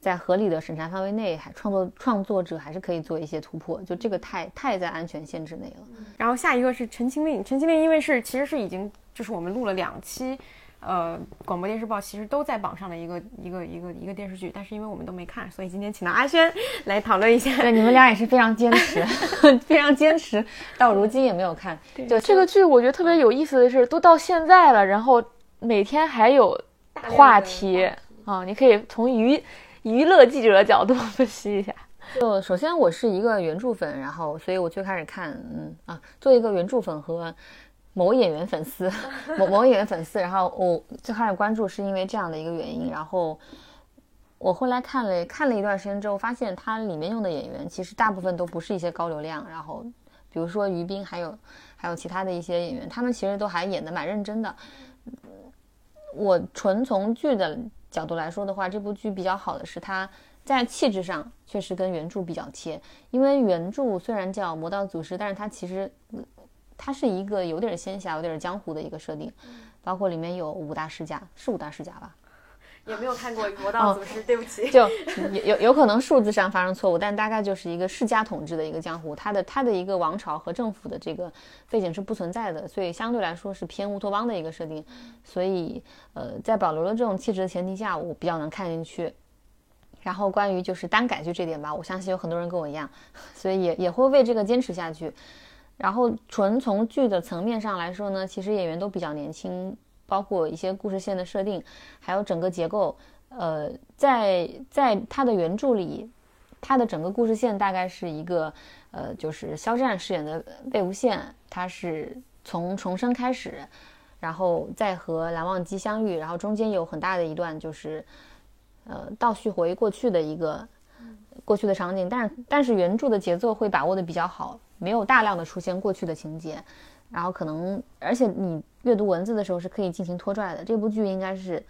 在合理的审查范围内，还创作创作者还是可以做一些突破。就这个太太在安全限制内了。然后下一个是《陈情令》，《陈情令》因为是其实是已经就是我们录了两期。呃，广播电视报其实都在榜上的一个一个一个一个电视剧，但是因为我们都没看，所以今天请到阿轩来讨论一下。对，你们俩也是非常坚持 非常坚持，到如今也没有看。对，这个剧我觉得特别有意思的是，都到现在了，然后每天还有话题啊，你可以从娱娱乐记者的角度分析一下。就首先我是一个原著粉，然后所以我最开始看，嗯啊，做一个原著粉和。某演员粉丝，某某演员粉丝，然后我最开始关注是因为这样的一个原因，然后我后来看了看了一段时间之后，发现它里面用的演员其实大部分都不是一些高流量，然后比如说于斌，还有还有其他的一些演员，他们其实都还演的蛮认真的。我纯从剧的角度来说的话，这部剧比较好的是它在气质上确实跟原著比较贴，因为原著虽然叫《魔道祖师》，但是它其实。它是一个有点仙侠、有点江湖的一个设定，包括里面有五大世家，是五大世家吧？也没有看过《魔道祖师》，对不起。就有有有可能数字上发生错误，但大概就是一个世家统治的一个江湖，它的它的一个王朝和政府的这个背景是不存在的，所以相对来说是偏乌托邦的一个设定。所以，呃，在保留了这种气质的前提下，我比较能看进去。然后关于就是单改剧这点吧，我相信有很多人跟我一样，所以也也会为这个坚持下去。然后纯从剧的层面上来说呢，其实演员都比较年轻，包括一些故事线的设定，还有整个结构，呃，在在他的原著里，它的整个故事线大概是一个，呃，就是肖战饰演的魏无羡，他是从重生开始，然后再和蓝忘机相遇，然后中间有很大的一段就是，呃，倒叙回过去的一个过去的场景，但是但是原著的节奏会把握的比较好，没有大量的出现过去的情节，然后可能而且你阅读文字的时候是可以进行拖拽的，这部剧应该是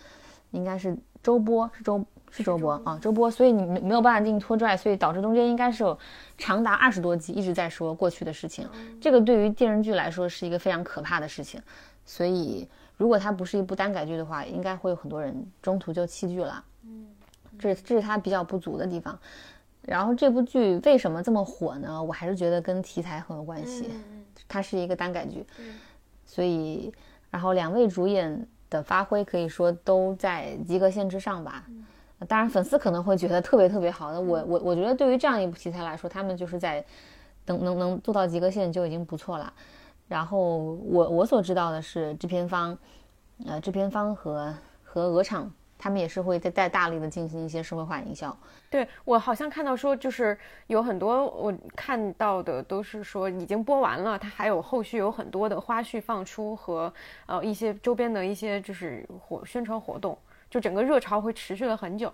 应该是周播是周。是周播啊，周播，所以你没没有办法进行拖拽，所以导致中间应该是有长达二十多集一直在说过去的事情。这个对于电视剧来说是一个非常可怕的事情。所以如果它不是一部单改剧的话，应该会有很多人中途就弃剧了。嗯，这这是它比较不足的地方。然后这部剧为什么这么火呢？我还是觉得跟题材很有关系。它是一个单改剧，所以然后两位主演的发挥可以说都在及格线之上吧。当然，粉丝可能会觉得特别特别好的。我我我觉得，对于这样一部题材来说，他们就是在能能能做到及格线就已经不错了。然后我我所知道的是，制片方，呃，制片方和和鹅厂，他们也是会在在大力的进行一些社会化营销。对我好像看到说，就是有很多我看到的都是说已经播完了，它还有后续有很多的花絮放出和呃一些周边的一些就是活宣传活动。就整个热潮会持续了很久，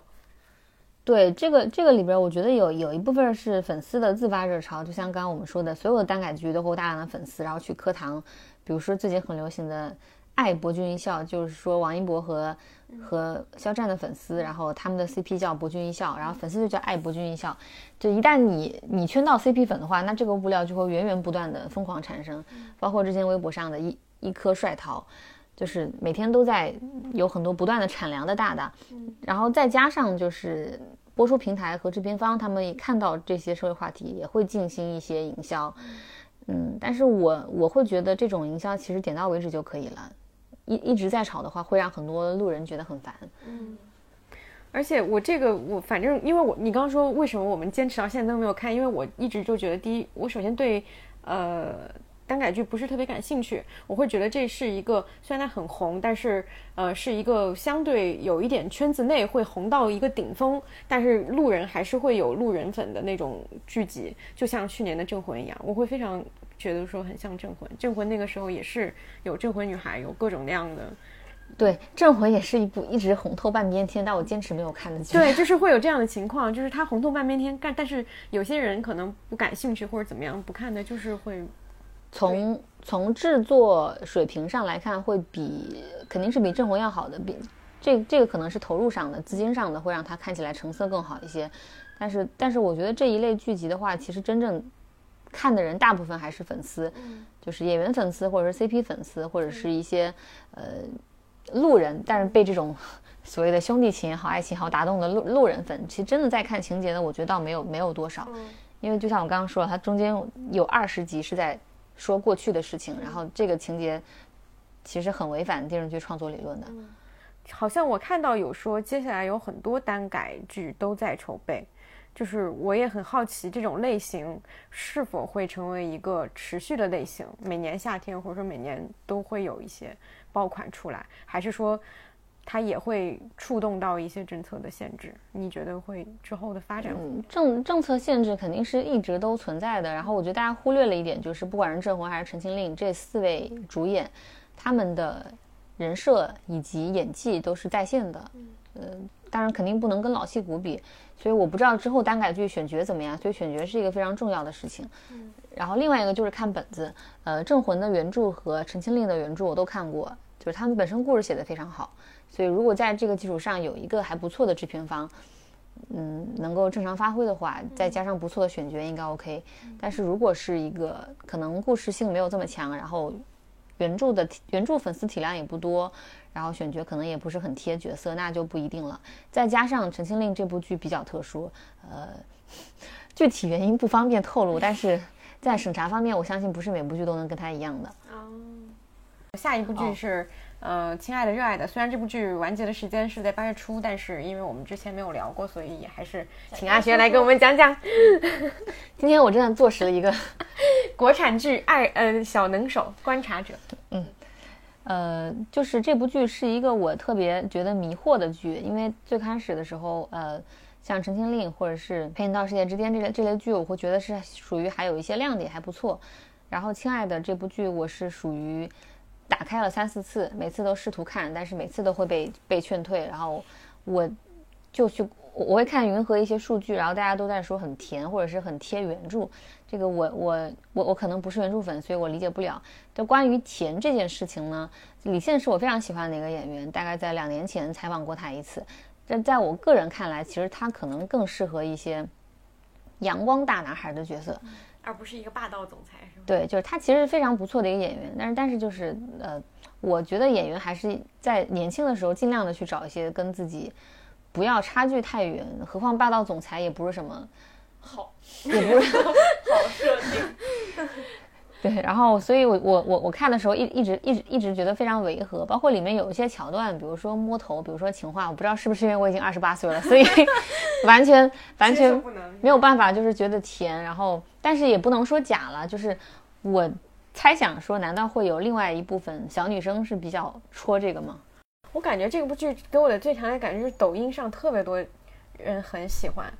对这个这个里边，我觉得有有一部分是粉丝的自发热潮，就像刚刚我们说的，所有的单改剧都会有大量的粉丝，然后去磕糖。比如说最近很流行的《爱博君一笑》，就是说王一博和和肖战的粉丝，然后他们的 CP 叫博君一笑，然后粉丝就叫爱博君一笑。就一旦你你圈到 CP 粉的话，那这个物料就会源源不断的疯狂产生，包括之前微博上的一一颗帅桃。就是每天都在有很多不断的产粮的大大，然后再加上就是播出平台和制片方，他们也看到这些社会话题，也会进行一些营销，嗯，但是我我会觉得这种营销其实点到为止就可以了，一一直在吵的话，会让很多路人觉得很烦。嗯，而且我这个我反正因为我你刚刚说为什么我们坚持到现在都没有看，因为我一直就觉得第一，我首先对呃。单改剧不是特别感兴趣，我会觉得这是一个虽然它很红，但是呃是一个相对有一点圈子内会红到一个顶峰，但是路人还是会有路人粉的那种聚集，就像去年的《镇魂》一样，我会非常觉得说很像《镇魂》。《镇魂》那个时候也是有镇魂女孩，有各种那样的。对，《镇魂》也是一部一直红透半边天，但我坚持没有看的剧。对，就是会有这样的情况，就是它红透半边天，但但是有些人可能不感兴趣或者怎么样不看的，就是会。从从制作水平上来看，会比肯定是比镇魂要好的。比这这个可能是投入上的、资金上的，会让它看起来成色更好一些。但是但是，我觉得这一类剧集的话，其实真正看的人大部分还是粉丝，就是演员粉丝，或者是 CP 粉丝，或者是一些呃路人。但是被这种 所谓的兄弟情也好、爱情好打动的路路人粉，其实真的在看情节的，我觉得倒没有没有多少。因为就像我刚刚说了，它中间有二十集是在。说过去的事情，然后这个情节其实很违反电视剧创作理论的。好像我看到有说，接下来有很多单改剧都在筹备，就是我也很好奇这种类型是否会成为一个持续的类型，每年夏天或者说每年都会有一些爆款出来，还是说？它也会触动到一些政策的限制，你觉得会之后的发展？政政策限制肯定是一直都存在的。然后我觉得大家忽略了一点，就是不管是郑魂还是陈情令这四位主演，他们的人设以及演技都是在线的。呃，当然肯定不能跟老戏骨比，所以我不知道之后单改剧选角怎么样。所以选角是一个非常重要的事情。然后另外一个就是看本子，呃，镇魂的原著和陈情令的原著我都看过，就是他们本身故事写得非常好。所以，如果在这个基础上有一个还不错的制片方，嗯，能够正常发挥的话，再加上不错的选角，应该 OK。但是如果是一个可能故事性没有这么强，然后原著的原著粉丝体量也不多，然后选角可能也不是很贴角色，那就不一定了。再加上《陈情令》这部剧比较特殊，呃，具体原因不方便透露，但是在审查方面，我相信不是每部剧都能跟他一样的。哦，下一部剧是。呃，亲爱的，热爱的，虽然这部剧完结的时间是在八月初，但是因为我们之前没有聊过，所以也还是请阿学来给我们讲讲。今天我真的坐实了一个 国产剧爱呃小能手观察者。呃，就是这部剧是一个我特别觉得迷惑的剧，因为最开始的时候，呃，像《陈情令》或者是《陪你到世界之巅》这类这类剧，我会觉得是属于还有一些亮点，还不错。然后《亲爱的》这部剧，我是属于打开了三四次，每次都试图看，但是每次都会被被劝退。然后我就去，我我会看云和一些数据，然后大家都在说很甜，或者是很贴原著。这个我我我我可能不是原著粉，所以我理解不了。就关于甜这件事情呢，李现是我非常喜欢的一个演员，大概在两年前采访过他一次。但在我个人看来，其实他可能更适合一些阳光大男孩的角色，而不是一个霸道总裁，是吗？对，就是他其实非常不错的一个演员，但是但是就是呃，我觉得演员还是在年轻的时候尽量的去找一些跟自己不要差距太远，何况霸道总裁也不是什么好，也不是好设定。对，然后，所以，我我我我看的时候一一直一直一直觉得非常违和，包括里面有一些桥段，比如说摸头，比如说情话，我不知道是不是因为我已经二十八岁了，所以 完全完全没有办法，就是觉得甜，然后，但是也不能说假了，就是我猜想说，难道会有另外一部分小女生是比较戳这个吗？我感觉这部剧给我的最强烈感觉就是抖音上特别多人很喜欢。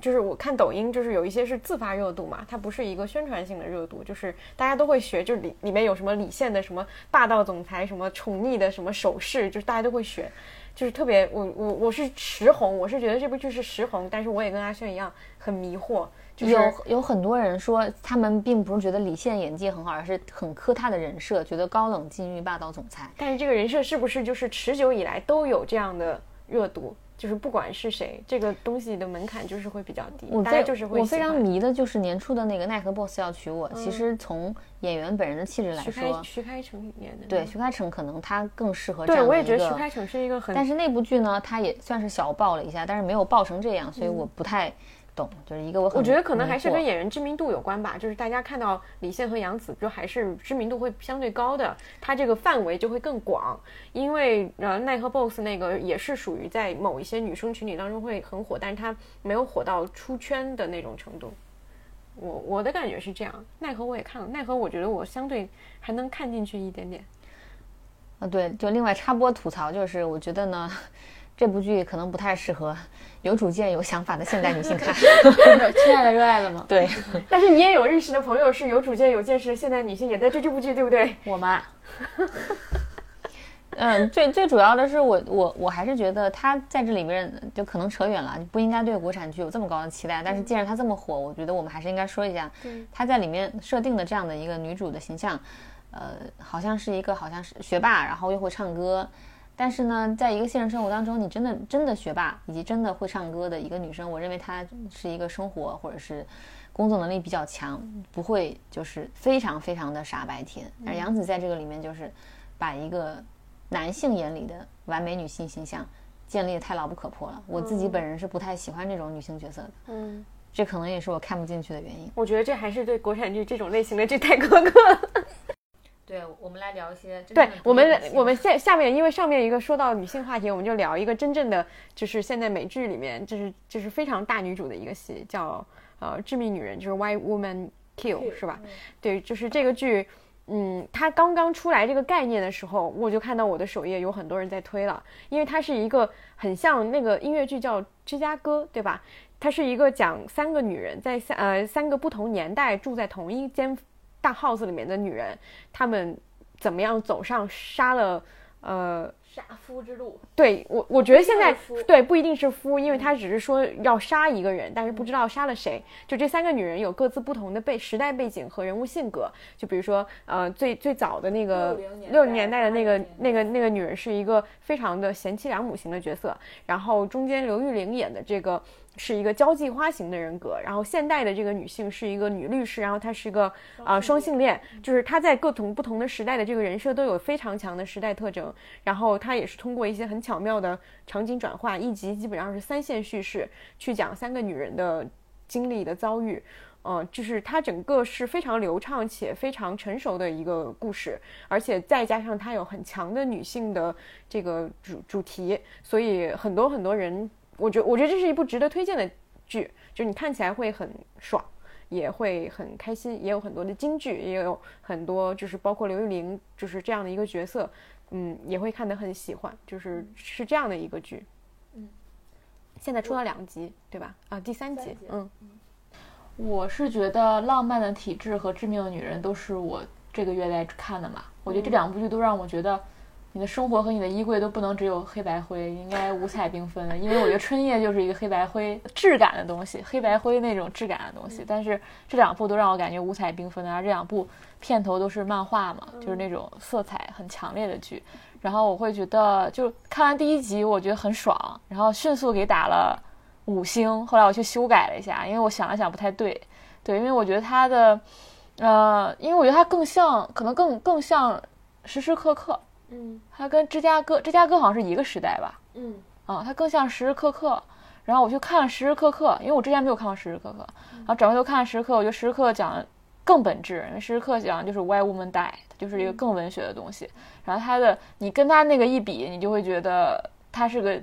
就是我看抖音，就是有一些是自发热度嘛，它不是一个宣传性的热度，就是大家都会学，就里里面有什么李现的什么霸道总裁，什么宠溺的什么手势，就是大家都会学，就是特别我我我是实红，我是觉得这部剧是实红，但是我也跟阿轩一样很迷惑，就是有有很多人说他们并不是觉得李现演技很好，而是很磕他的人设，觉得高冷禁欲霸道总裁，但是这个人设是不是就是持久以来都有这样的热度？就是不管是谁，这个东西的门槛就是会比较低。就是会。我非常迷的就是年初的那个奈何 boss 要娶我。其实从演员本人的气质来说，徐开骋演的。对，徐开骋可能他更适合这样的一个。对，我也觉得徐开骋是一个很。但是那部剧呢，他也算是小爆了一下，但是没有爆成这样，所以我不太。懂，就是一个我。我觉得可能还是跟演员知名度有关吧，就是大家看到李现和杨紫，就还是知名度会相对高的，他这个范围就会更广。因为呃，奈何 boss 那个也是属于在某一些女生群体当中会很火，但是他没有火到出圈的那种程度。我我的感觉是这样，奈何我也看了，奈何我觉得我相对还能看进去一点点。啊，对，就另外插播吐槽，就是我觉得呢。这部剧可能不太适合有主见、有想法的现代女性看。亲爱的，热爱了吗？对。但是你也有认识的朋友是有主见、有见识的现代女性，也在追这部剧，对不对？我妈。嗯，最最主要的是，我我我还是觉得她在这里面就可能扯远了，不应该对国产剧有这么高的期待。但是既然她这么火，我觉得我们还是应该说一下，她在里面设定的这样的一个女主的形象，呃，好像是一个好像是学霸，然后又会唱歌。但是呢，在一个现实生活当中，你真的真的学霸以及真的会唱歌的一个女生，我认为她是一个生活或者是工作能力比较强，不会就是非常非常的傻白甜。而杨紫在这个里面就是把一个男性眼里的完美女性形象建立的太牢不可破了。我自己本人是不太喜欢这种女性角色的，嗯，这可能也是我看不进去的原因。我觉得这还是对国产剧这种类型的剧太苛刻。对，我们来聊一些。对我们，我们下下面，因为上面一个说到女性话题，我们就聊一个真正的，就是现在美剧里面，就是就是非常大女主的一个戏，叫呃《致命女人》，就是《Why Woman Kill》，是吧？对，就是这个剧，嗯，它刚刚出来这个概念的时候，我就看到我的首页有很多人在推了，因为它是一个很像那个音乐剧叫《芝加哥》，对吧？它是一个讲三个女人在三呃三个不同年代住在同一间。大 house 里面的女人，她们怎么样走上杀了呃杀夫之路？对我，我觉得现在对不一定是夫，因为他只是说要杀一个人，但是不知道杀了谁。就这三个女人有各自不同的背时代背景和人物性格。就比如说呃最最早的那个六零年代的那个那个那个女人是一个非常的贤妻良母型的角色，然后中间刘玉玲演的这个。是一个交际花型的人格，然后现代的这个女性是一个女律师，然后她是一个啊双性恋，就是她在各种不同的时代的这个人设都有非常强的时代特征，然后她也是通过一些很巧妙的场景转换，一集基本上是三线叙事去讲三个女人的经历的遭遇，嗯，就是它整个是非常流畅且非常成熟的一个故事，而且再加上它有很强的女性的这个主主题，所以很多很多人。我觉我觉得这是一部值得推荐的剧，就你看起来会很爽，也会很开心，也有很多的金句，也有很多就是包括刘玉玲就是这样的一个角色，嗯，也会看得很喜欢，就是是这样的一个剧。嗯，现在出了两集，对吧？啊，第三集，嗯，我是觉得《浪漫的体质》和《致命的女人》都是我这个月在看的嘛。我觉得这两部剧都让我觉得，你的生活和你的衣柜都不能只有黑白灰，应该五彩缤纷的。因为我觉得春夜就是一个黑白灰质感的东西，黑白灰那种质感的东西。但是这两部都让我感觉五彩缤纷的，而这两部片头都是漫画嘛，就是那种色彩很强烈的剧。然后我会觉得，就看完第一集，我觉得很爽，然后迅速给打了五星。后来我去修改了一下，因为我想了想不太对，对，因为我觉得它的，呃，因为我觉得它更像，可能更更像时时刻刻，嗯，它跟芝加哥，芝加哥好像是一个时代吧，嗯，啊，它更像时时刻刻。然后我去看了时时刻刻，因为我之前没有看过时时刻刻，然后转回头看时时刻，我觉得时时刻讲的更本质，因为时时刻讲就是 Why Woman Die，它就是一个更文学的东西。然后它的，你跟它那个一比，你就会觉得它是个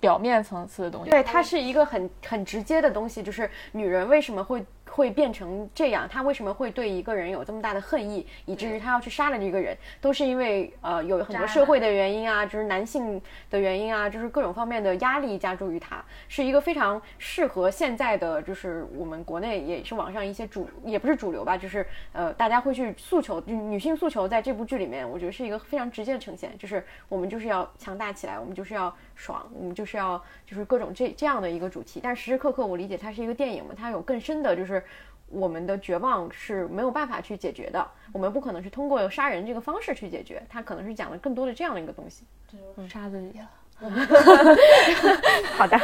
表面层次的东西。对，它是一个很很直接的东西，就是女人为什么会。会变成这样，他为什么会对一个人有这么大的恨意，以至于他要去杀了这个人，都是因为呃有很多社会的原因啊，就是男性的原因啊，就是各种方面的压力加诸于他，是一个非常适合现在的，就是我们国内也是网上一些主也不是主流吧，就是呃大家会去诉求女性诉求，在这部剧里面，我觉得是一个非常直接的呈现，就是我们就是要强大起来，我们就是要爽，我们就是要就是各种这这样的一个主题，但时时刻刻我理解它是一个电影嘛，它有更深的就是。我们的绝望是没有办法去解决的，我们不可能是通过杀人这个方式去解决，他可能是讲了更多的这样的一个东西。杀自己了。好的。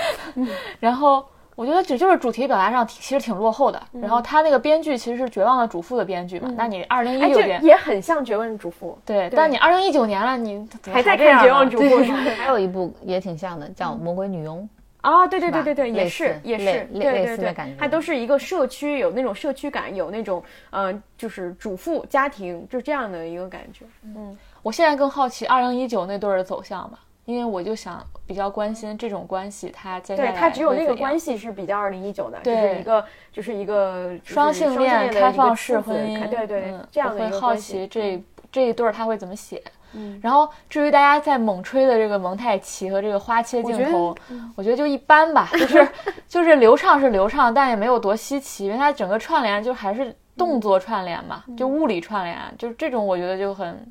然后我觉得这就是主题表达上其实挺落后的。然后他那个编剧其实是《绝望的主妇》的编剧嘛？那你二零一九年也很像《绝望的主妇》。对，但你二零一九年了，你还在看《绝望主妇》？还有一部也挺像的，叫《魔鬼女佣》。啊，对对对对对，也是也是，对对对，它都是一个社区，有那种社区感，有那种嗯，就是主妇家庭就这样的一个感觉。嗯，我现在更好奇二零一九那对儿的走向吧，因为我就想比较关心这种关系，它接下来对它只有那个关系是比较二零一九的，就是一个就是一个双性恋开放式婚姻，对对，这样的会好奇这这一对儿他会怎么写。嗯，然后至于大家在猛吹的这个蒙太奇和这个花切镜头，我觉得就一般吧，就是就是流畅是流畅，但也没有多稀奇，因为它整个串联就还是动作串联嘛，就物理串联，就是这种我觉得就很。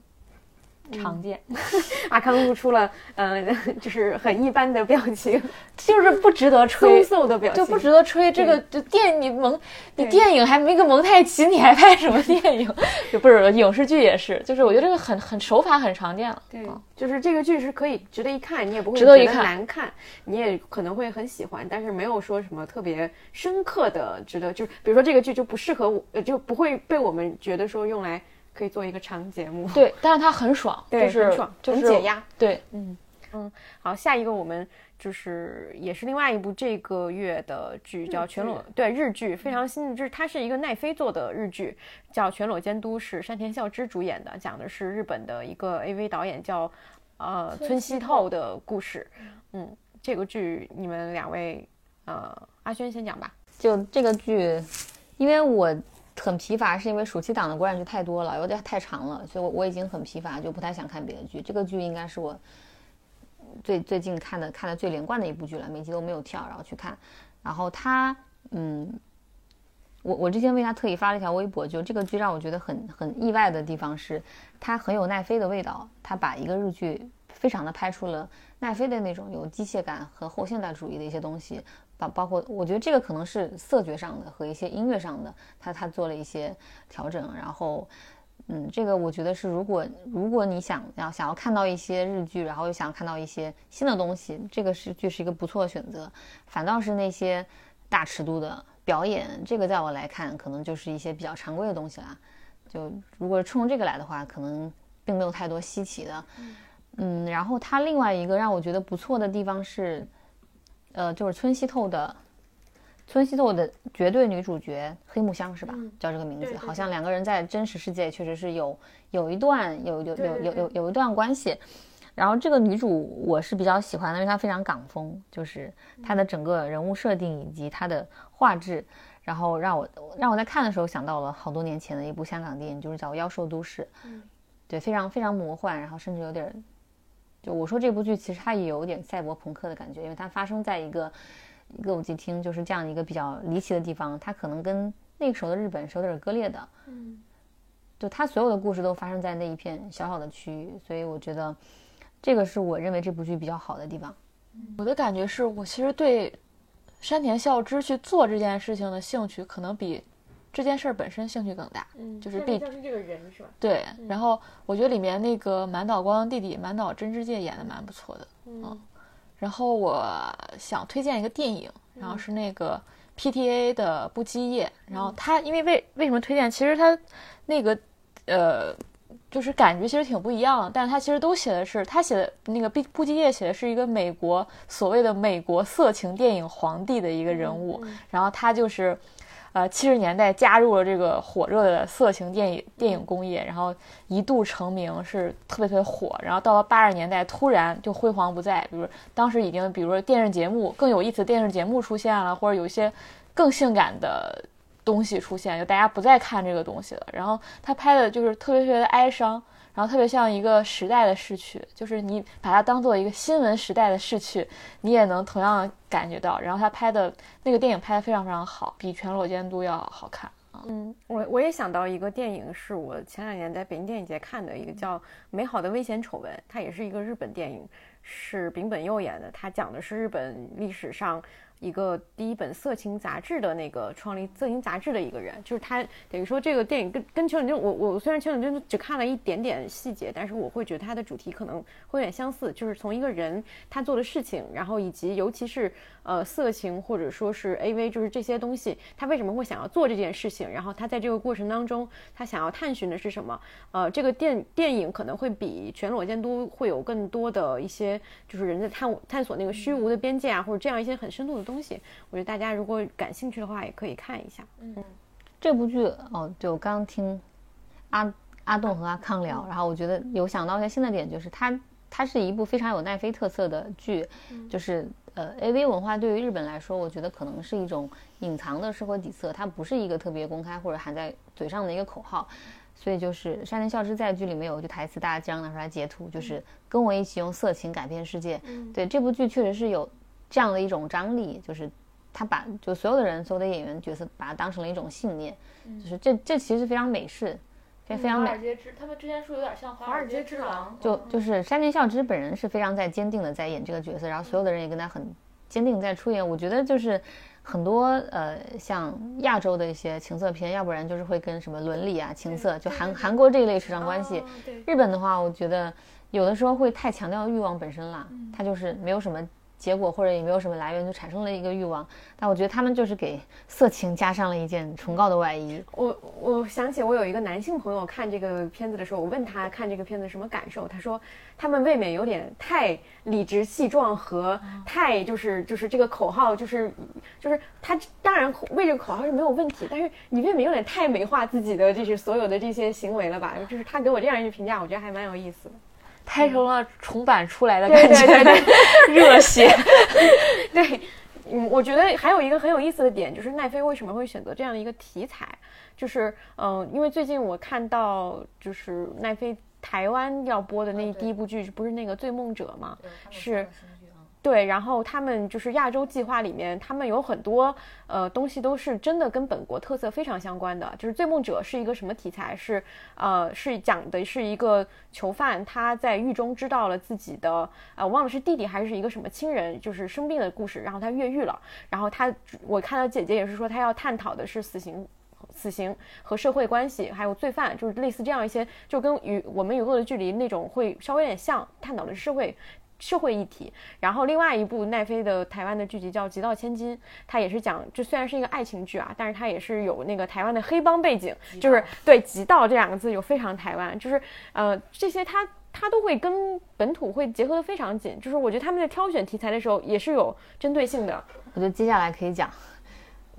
常见，阿康露出了嗯，就是很一般的表情，就是不值得 吹，嗖的表情，就不值得吹。这个就电你蒙，你电影还没个蒙太奇，你还拍什么电影？就不是影视剧也是，就是我觉得这个很很手法很常见了。对，就是这个剧是可以值得一看，你也不会觉得一看难看，你也可能会很喜欢，但是没有说什么特别深刻的值得，就比如说这个剧就不适合我，就不会被我们觉得说用来。可以做一个长节目，对，但是它很爽，对，很爽，很解压，对，嗯。嗯，好，下一个我们就是也是另外一部这个月的剧，叫《全裸》，对，日剧非常新，就是它是一个奈飞做的日剧，叫《全裸监督》，是山田孝之主演的，讲的是日本的一个 AV 导演叫呃村西透。的故事，嗯，这个剧你们两位，呃，阿轩先讲吧，就这个剧，因为我。很疲乏，是因为暑期档的国产剧太多了，有点太长了，所以我我已经很疲乏，就不太想看别的剧。这个剧应该是我最最近看的看的最连贯的一部剧了，每集都没有跳，然后去看。然后他，嗯，我我之前为他特意发了一条微博，就这个剧让我觉得很很意外的地方是，它很有奈飞的味道，它把一个日剧非常的拍出了奈飞的那种有机械感和后现代主义的一些东西。包包括，我觉得这个可能是色觉上的和一些音乐上的，他他做了一些调整。然后，嗯，这个我觉得是，如果如果你想要想要看到一些日剧，然后又想要看到一些新的东西，这个是剧是一个不错的选择。反倒是那些大尺度的表演，这个在我来看，可能就是一些比较常规的东西啦。就如果冲这个来的话，可能并没有太多稀奇的。嗯，然后它另外一个让我觉得不错的地方是。呃，就是村西透的，村西透的绝对女主角黑木香是吧？叫这个名字，好像两个人在真实世界确实是有有一段有有有有有有一段关系。然后这个女主我是比较喜欢的，因为她非常港风，就是她的整个人物设定以及她的画质，然后让我让我在看的时候想到了好多年前的一部香港电影，就是叫《妖兽都市》，对，非常非常魔幻，然后甚至有点就我说这部剧其实它也有点赛博朋克的感觉，因为它发生在一个歌舞伎厅，就是这样一个比较离奇的地方，它可能跟那个时候的日本是有点割裂的。嗯，就它所有的故事都发生在那一片小小的区域，所以我觉得这个是我认为这部剧比较好的地方。我的感觉是我其实对山田孝之去做这件事情的兴趣，可能比这件事儿本身兴趣更大。嗯，就是毕竟是这个人是吧？对，然后我觉得里面那个满岛光弟弟满岛真之介演的蛮不错的。嗯，然后我想推荐一个电影，然后是那个 PTA 的不羁夜。然后他因为为为什么推荐？其实他那个呃。就是感觉其实挺不一样，但是他其实都写的是他写的那个布布基叶写的是一个美国所谓的美国色情电影皇帝的一个人物，然后他就是，呃七十年代加入了这个火热的色情电影电影工业，然后一度成名是特别特别火，然后到了八十年代突然就辉煌不再，比如当时已经比如说电视节目更有意思电视节目出现了，或者有一些更性感的。东西出现，就大家不再看这个东西了。然后他拍的就是特别特别的哀伤，然后特别像一个时代的逝去，就是你把它当做一个新闻时代的逝去，你也能同样感觉到。然后他拍的那个电影拍的非常非常好，比《全裸监督》要好看嗯，我我也想到一个电影，是我前两年在北京电影节看的一个叫《美好的危险丑闻》，它也是一个日本电影，是丙本佑演的，它讲的是日本历史上。一个第一本色情杂志的那个创立色情杂志的一个人，就是他等于说这个电影跟跟《千与千我我虽然《千与千只看了一点点细节，但是我会觉得它的主题可能会有点相似，就是从一个人他做的事情，然后以及尤其是呃色情或者说是 AV，就是这些东西，他为什么会想要做这件事情，然后他在这个过程当中他想要探寻的是什么？呃，这个电电影可能会比《全裸监督》会有更多的一些，就是人在探探索那个虚无的边界啊，或者这样一些很深度的东。东西，我觉得大家如果感兴趣的话，也可以看一下。嗯，这部剧哦，就刚听阿阿栋和阿康聊，然后我觉得有想到一些新的点，就是它它是一部非常有奈飞特色的剧，就是呃，AV 文化对于日本来说，我觉得可能是一种隐藏的社会底色，它不是一个特别公开或者含在嘴上的一个口号。所以就是山田孝之在剧里面有一句台词，大家经常拿出来截图，就是跟我一起用色情改变世界。对这部剧确实是有。这样的一种张力，就是他把就所有的人，所有的演员角色，把它当成了一种信念，就是这这其实非常美式，非非常美。华尔街之，他们之前说有点像华尔街之狼，就就是山田孝之本人是非常在坚定的在演这个角色，然后所有的人也跟他很坚定在出演。我觉得就是很多呃像亚洲的一些情色片，要不然就是会跟什么伦理啊、情色，就韩韩国这一类扯上关系。日本的话，我觉得有的时候会太强调欲望本身了，他就是没有什么。结果或者也没有什么来源，就产生了一个欲望。但我觉得他们就是给色情加上了一件崇高的外衣。我我想起我有一个男性朋友看这个片子的时候，我问他看这个片子什么感受，他说他们未免有点太理直气壮和太就是就是这个口号就是就是他当然为这个口号是没有问题，但是你未免有点太美化自己的这些所有的这些行为了吧？就是他给我这样一句评价，我觉得还蛮有意思的。拍成了重版出来的感觉，热血。对，嗯，我觉得还有一个很有意思的点，就是奈飞为什么会选择这样一个题材？就是，嗯，因为最近我看到，就是奈飞台湾要播的那第一部剧，不是那个《醉梦者》吗？是。对，然后他们就是亚洲计划里面，他们有很多呃东西都是真的跟本国特色非常相关的。就是《醉梦者》是一个什么题材？是呃是讲的是一个囚犯他在狱中知道了自己的呃忘了是弟弟还是一个什么亲人就是生病的故事，然后他越狱了。然后他我看到姐姐也是说他要探讨的是死刑、死刑和社会关系，还有罪犯，就是类似这样一些，就跟与我们与恶的距离那种会稍微有点像，探讨的是社会。社会议题，然后另外一部奈飞的台湾的剧集叫《极道千金》，它也是讲，这虽然是一个爱情剧啊，但是它也是有那个台湾的黑帮背景，就是对“极道”这两个字有非常台湾，就是呃这些它它都会跟本土会结合的非常紧，就是我觉得他们在挑选题材的时候也是有针对性的。我觉得接下来可以讲，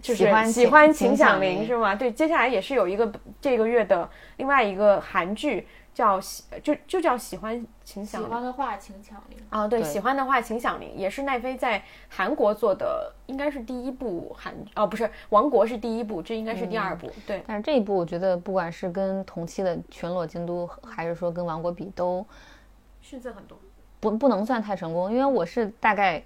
就是喜欢秦响铃是吗？对，接下来也是有一个这个月的另外一个韩剧。叫喜就就叫喜欢秦响铃，喜欢的话请响铃啊，对，喜欢的话请响铃，也是奈飞在韩国做的，应该是第一部韩哦，不是王国是第一部，这应该是第二部，对。但是这一部我觉得不管是跟同期的全裸京都，还是说跟王国比，都逊色很多。不不能算太成功，因为我是大概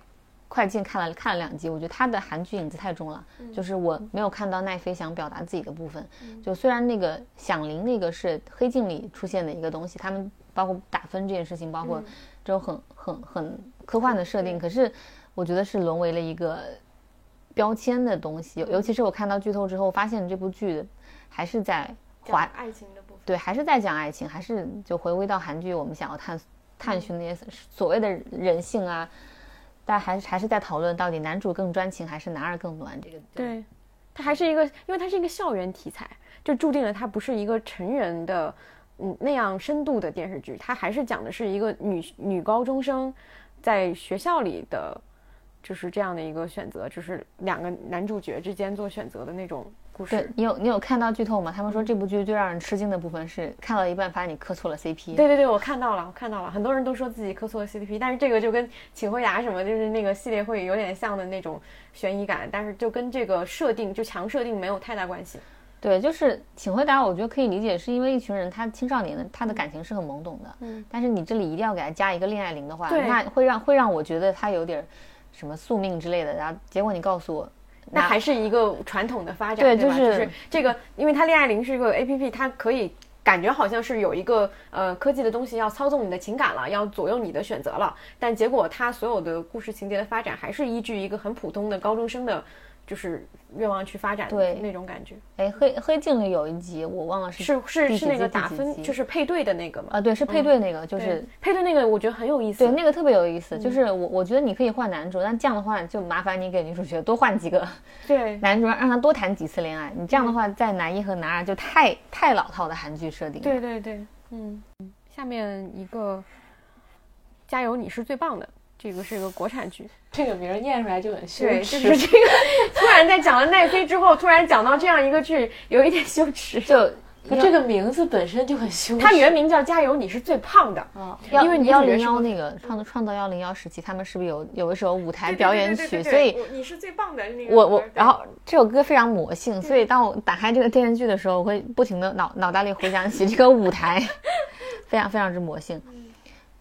快进看了看了两集，我觉得他的韩剧影子太重了，就是我没有看到奈飞想表达自己的部分。就虽然那个响铃那个是黑镜里出现的一个东西，他们包括打分这件事情，包括这种很很很科幻的设定，可是我觉得是沦为了一个标签的东西。尤其是我看到剧透之后，发现这部剧还是在华爱情的部分，对，还是在讲爱情，还是就回归到韩剧我们想要探探寻那些所谓的人性啊。但还是还是在讨论到底男主更专情还是男二更暖这个。对，它还是一个，因为它是一个校园题材，就注定了它不是一个成人的，嗯那样深度的电视剧。它还是讲的是一个女女高中生在学校里的，就是这样的一个选择，就是两个男主角之间做选择的那种。对你有你有看到剧透吗？他们说这部剧最让人吃惊的部分是看到一半发现你磕错了 CP。对对对，我看到了，我看到了，很多人都说自己磕错了 CP，但是这个就跟请回答什么，就是那个系列会有点像的那种悬疑感，但是就跟这个设定就强设定没有太大关系。对，就是请回答，我觉得可以理解，是因为一群人他青少年的他的感情是很懵懂的，嗯，但是你这里一定要给他加一个恋爱铃的话，那会让会让我觉得他有点什么宿命之类的，然后结果你告诉我。那还是一个传统的发展，对吧，就是这个，因为它恋爱铃是一个 A P P，它可以感觉好像是有一个呃科技的东西要操纵你的情感了，要左右你的选择了，但结果它所有的故事情节的发展还是依据一个很普通的高中生的。就是愿望去发展的那种感觉。哎，黑黑镜里有一集，我忘了是是是是那个打分，就是配对的那个吗？啊，对，是配对那个，就是配对那个，我觉得很有意思。对，那个特别有意思。就是我我觉得你可以换男主，但这样的话就麻烦你给女主角多换几个。对，男主让他多谈几次恋爱。你这样的话，在男一和男二就太太老套的韩剧设定。对对对，嗯。下面一个，加油，你是最棒的。这个是一个国产剧，这个名念出来就很羞耻。对，就是这个，突然在讲了奈飞之后，突然讲到这样一个剧，有一点羞耻。就这个名字本身就很羞耻。它原名叫《加油，你是最胖的》。啊，因为幺零幺那个创创造幺零幺时期，他们是不是有有一首舞台表演曲？所以你是最棒的。我我，然后这首歌非常魔性，所以当我打开这个电视剧的时候，我会不停的脑脑袋里回想起这个舞台，非常非常之魔性。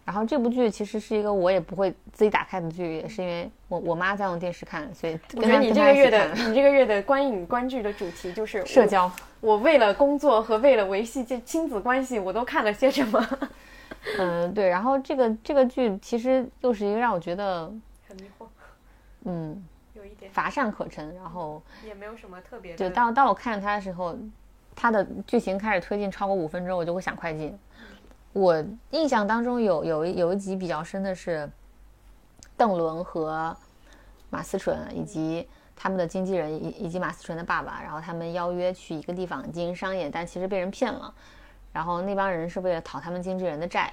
然后这部剧其实是一个我也不会自己打开的剧，也是因为我我妈在用电视看，所以我觉得你这个月的你这个月的观影观剧的主题就是社交。我为了工作和为了维系这亲子关系，我都看了些什么？嗯，对。然后这个这个剧其实又是一个让我觉得很迷惑，嗯，有一点乏善可陈，然后也没有什么特别。就当当我看着它的时候，它的剧情开始推进超过五分钟，我就会想快进。我印象当中有有有一集比较深的是，邓伦和马思纯以及他们的经纪人以以及马思纯的爸爸，然后他们邀约去一个地方经营商业，但其实被人骗了。然后那帮人是为了讨他们经纪人的债，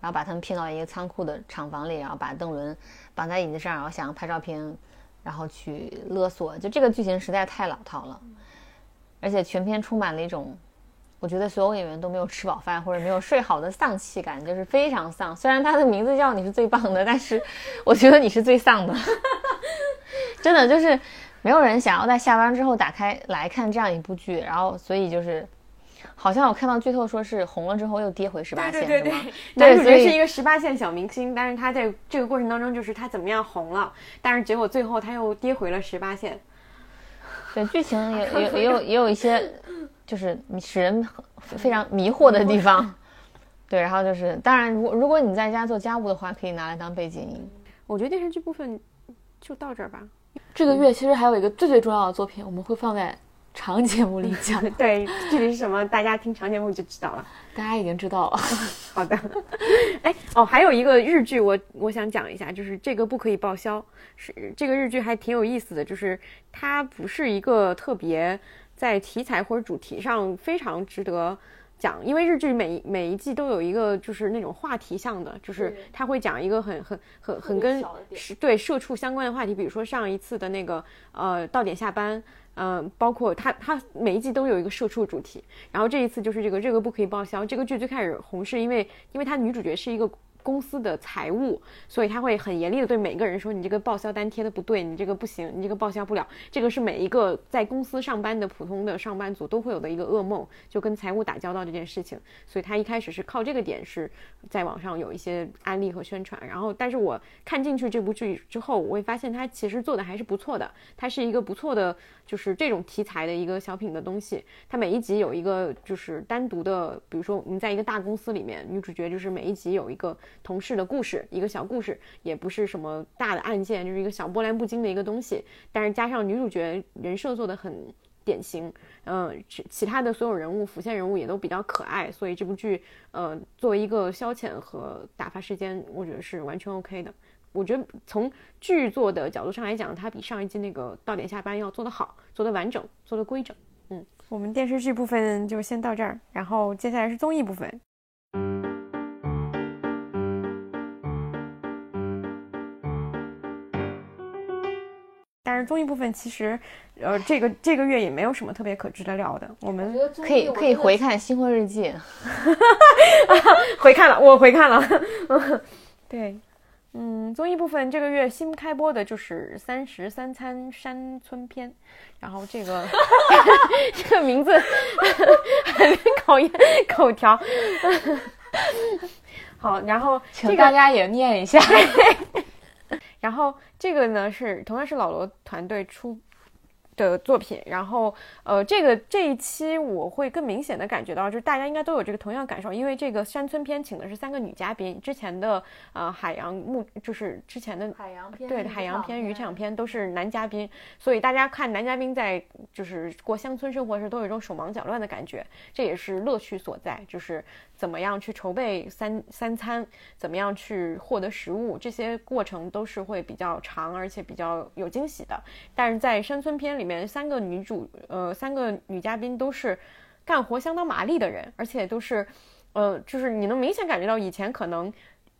然后把他们骗到一个仓库的厂房里，然后把邓伦绑在椅子上，然后想要拍照片，然后去勒索。就这个剧情实在太老套了，而且全片充满了一种。我觉得所有演员都没有吃饱饭或者没有睡好的丧气感，就是非常丧。虽然他的名字叫你是最棒的，但是我觉得你是最丧的。真的就是没有人想要在下班之后打开来看这样一部剧，然后所以就是好像我看到剧透说是红了之后又跌回十八线，对对对，男主角是一个十八线小明星，但是他在这个过程当中就是他怎么样红了，但是结果最后他又跌回了十八线。对，剧情也 也也有也有一些。就是使人非常迷惑的地方，对，然后就是，当然，如如果你在家做家务的话，可以拿来当背景音。我觉得电视剧部分就到这儿吧。这个月其实还有一个最最重要的作品，我们会放在长节目里讲。对，具体是什么，大家听长节目就知道了。大家已经知道了。好的。哎，哦，还有一个日剧，我我想讲一下，就是这个不可以报销。是这个日剧还挺有意思的，就是它不是一个特别。在题材或者主题上非常值得讲，因为日剧每每一季都有一个就是那种话题向的，就是他会讲一个很很很很跟是对社畜相关的话题，比如说上一次的那个呃到点下班，嗯，包括他他每一季都有一个社畜主题，然后这一次就是这个这个不可以报销。这个剧最开始红是因为因为它女主角是一个公司的财务，所以他会很严厉的对每个人说：“你这个报销单贴的不对，你这个不行，你这个报销不了。”这个是每一个在公司上班的普通的上班族都会有的一个噩梦，就跟财务打交道这件事情。所以他一开始是靠这个点是在网上有一些案例和宣传。然后，但是我看进去这部剧之后，我会发现他其实做的还是不错的，他是一个不错的。就是这种题材的一个小品的东西，他每一集有一个就是单独的，比如说我们在一个大公司里面，女主角就是每一集有一个同事的故事，一个小故事，也不是什么大的案件，就是一个小波澜不惊的一个东西。但是加上女主角人设做的很典型，嗯，其其他的所有人物辅线人物也都比较可爱，所以这部剧，呃，作为一个消遣和打发时间，我觉得是完全 OK 的。我觉得从剧作的角度上来讲，它比上一季那个到点下班要做得好，做得完整，做得规整。嗯，我们电视剧部分就先到这儿，然后接下来是综艺部分。但是综艺部分其实，呃，这个这个月也没有什么特别可值得聊的。我们可以可以回看《新婚日记》，回看了，我回看了。对。嗯，综艺部分这个月新开播的就是《三十三餐山村篇》，然后这个 这个名字很考验口条。好，然后请大家也念一下。然后这个呢是同样是老罗团队出。的作品，然后呃，这个这一期我会更明显的感觉到，就是大家应该都有这个同样感受，因为这个山村篇请的是三个女嘉宾，之前的呃海洋木就是之前的海洋篇对海洋篇渔场篇都是男嘉宾，所以大家看男嘉宾在就是过乡村生活时都有一种手忙脚乱的感觉，这也是乐趣所在，就是怎么样去筹备三三餐，怎么样去获得食物，这些过程都是会比较长而且比较有惊喜的，但是在山村篇里。里面三个女主，呃，三个女嘉宾都是干活相当麻利的人，而且都是，呃，就是你能明显感觉到以前可能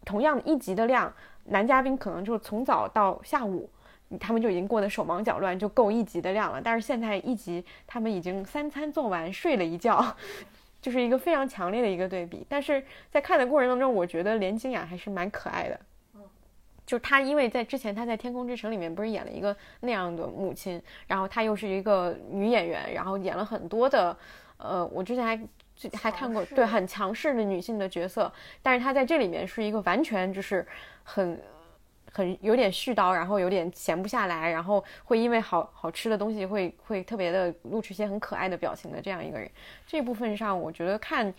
同样一集的量，男嘉宾可能就从早到下午，他们就已经过得手忙脚乱，就够一集的量了。但是现在一集他们已经三餐做完，睡了一觉，就是一个非常强烈的一个对比。但是在看的过程当中，我觉得连金雅还是蛮可爱的。就她，因为在之前她在《天空之城》里面不是演了一个那样的母亲，然后她又是一个女演员，然后演了很多的，呃，我之前还还看过，对，很强势的女性的角色，但是她在这里面是一个完全就是很很有点絮叨，然后有点闲不下来，然后会因为好好吃的东西会会特别的露出一些很可爱的表情的这样一个人，这部分上我觉得看，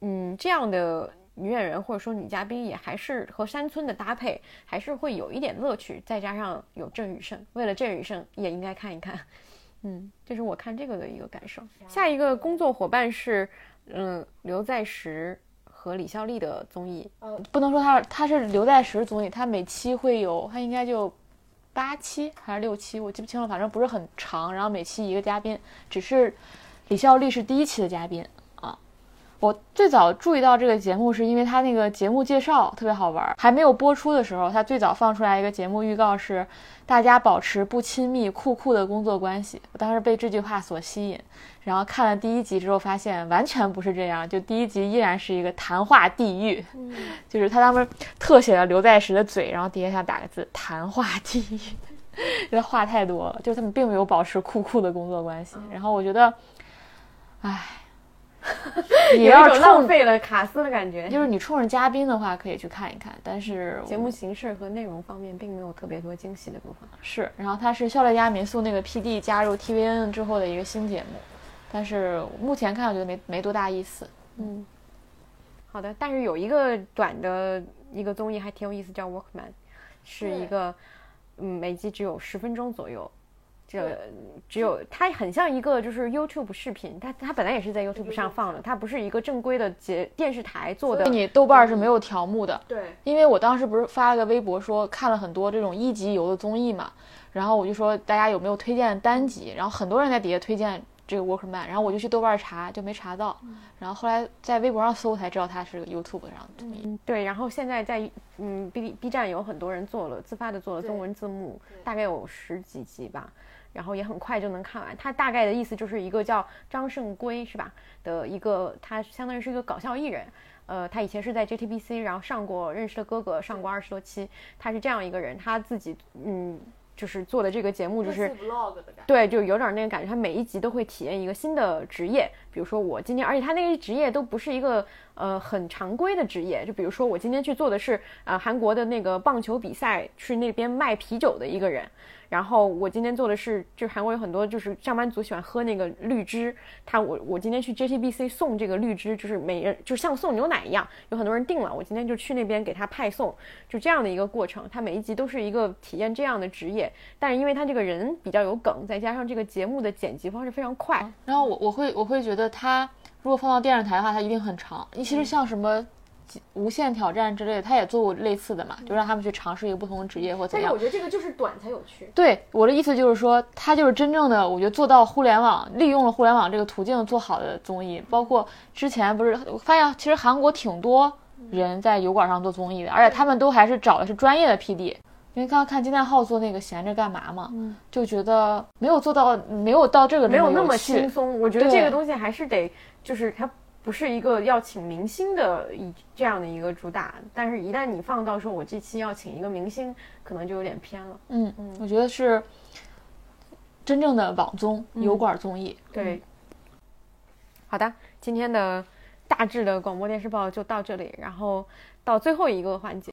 嗯，这样的。女演员或者说女嘉宾也还是和山村的搭配还是会有一点乐趣，再加上有郑宇盛，为了郑宇盛也应该看一看。嗯，这是我看这个的一个感受。下一个工作伙伴是，嗯，刘在石和李孝利的综艺。呃，不能说他他是刘在石综艺，他每期会有，他应该就八期还是六期，我记不清了，反正不是很长。然后每期一个嘉宾，只是李孝利是第一期的嘉宾。我最早注意到这个节目，是因为他那个节目介绍特别好玩。还没有播出的时候，他最早放出来一个节目预告是“大家保持不亲密、酷酷的工作关系”。我当时被这句话所吸引，然后看了第一集之后，发现完全不是这样。就第一集依然是一个谈话地狱，就是他当时特写了刘在石的嘴，然后底下想打个字“谈话地狱”，因为话太多了。就他们并没有保持酷酷的工作关系。然后我觉得，唉。也要浪费了卡斯的感觉。就是你冲着嘉宾的话，可以去看一看。但是节目形式和内容方面，并没有特别多惊喜的部分。是，然后它是笑乐家民宿那个 PD 加入 TVN 之后的一个新节目，但是目前看我觉得没没多大意思。嗯，好的。但是有一个短的一个综艺还挺有意思，叫 Workman，是一个嗯每集只有十分钟左右。这只有它很像一个就是 YouTube 视频，它它本来也是在 YouTube 上放的，它不是一个正规的节电视台做的。你豆瓣是没有条目的，对，因为我当时不是发了个微博说看了很多这种一集游的综艺嘛，然后我就说大家有没有推荐单集，然后很多人在底下推荐这个 Workman，然后我就去豆瓣查就没查到，然后后来在微博上搜才知道它是个 YouTube 上的综艺。对，然后现在在嗯 B B 站有很多人做了自发的做了中文字幕，大概有十几集吧。然后也很快就能看完。他大概的意思就是一个叫张胜圭是吧的一个，他相当于是一个搞笑艺人，呃，他以前是在 JTBC，然后上过《认识的哥哥》，上过二十多期，他是这样一个人，他自己嗯。就是做的这个节目，就是对，就有点那个感觉。他每一集都会体验一个新的职业，比如说我今天，而且他那个职业都不是一个呃很常规的职业。就比如说我今天去做的是呃韩国的那个棒球比赛，去那边卖啤酒的一个人。然后我今天做的是，就是韩国有很多就是上班族喜欢喝那个绿汁，他我我今天去 JTBC 送这个绿汁，就是每人就像送牛奶一样，有很多人订了，我今天就去那边给他派送，就这样的一个过程。他每一集都是一个体验这样的职业，但是因为他这个人比较有梗，再加上这个节目的剪辑方式非常快，然后我我会我会觉得他如果放到电视台的话，他一定很长。你其实像什么。无限挑战之类的，他也做过类似的嘛，就让他们去尝试一个不同的职业或怎样。但是我觉得这个就是短才有趣。对，我的意思就是说，他就是真正的，我觉得做到互联网，利用了互联网这个途径做好的综艺。包括之前不是，我发现其实韩国挺多人在油管上做综艺的，而且他们都还是找的是专业的 PD。因为刚刚看金泰浩做那个闲着干嘛嘛，就觉得没有做到，没有到这个没有那么轻松。我觉得这个东西还是得，就是他。不是一个要请明星的一这样的一个主打，但是一旦你放到说我这期要请一个明星，可能就有点偏了。嗯嗯，我觉得是真正的网综油管综艺。对，好的，今天的大致的广播电视报就到这里，然后到最后一个环节，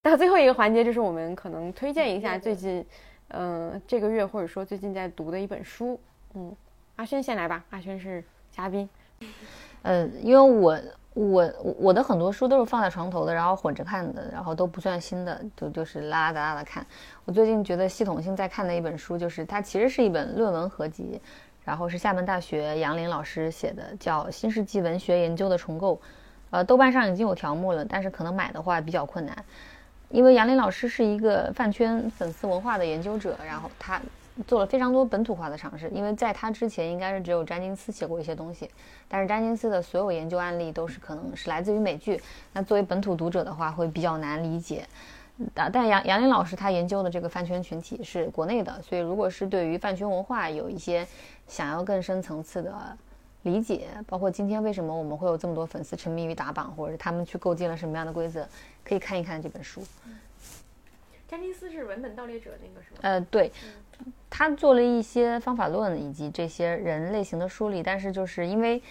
到最后一个环节就是我们可能推荐一下最近。嗯，呃这个月或者说最近在读的一本书，嗯，阿轩先来吧，阿轩是嘉宾。呃，因为我我我的很多书都是放在床头的，然后混着看的，然后都不算新的，就就是拉拉杂杂的看。我最近觉得系统性在看的一本书，就是它其实是一本论文合集，然后是厦门大学杨林老师写的，叫《新世纪文学研究的重构》。呃，豆瓣上已经有条目了，但是可能买的话比较困难。因为杨林老师是一个饭圈粉丝文化的研究者，然后他做了非常多本土化的尝试。因为在他之前，应该是只有詹金斯写过一些东西，但是詹金斯的所有研究案例都是可能是来自于美剧，那作为本土读者的话会比较难理解。啊，但杨杨林老师他研究的这个饭圈群体是国内的，所以如果是对于饭圈文化有一些想要更深层次的理解，包括今天为什么我们会有这么多粉丝沉迷于打榜，或者是他们去构建了什么样的规则。可以看一看这本书。詹金斯是文本盗猎者那个是吗？呃，对，他做了一些方法论以及这些人类型的梳理，但是就是因为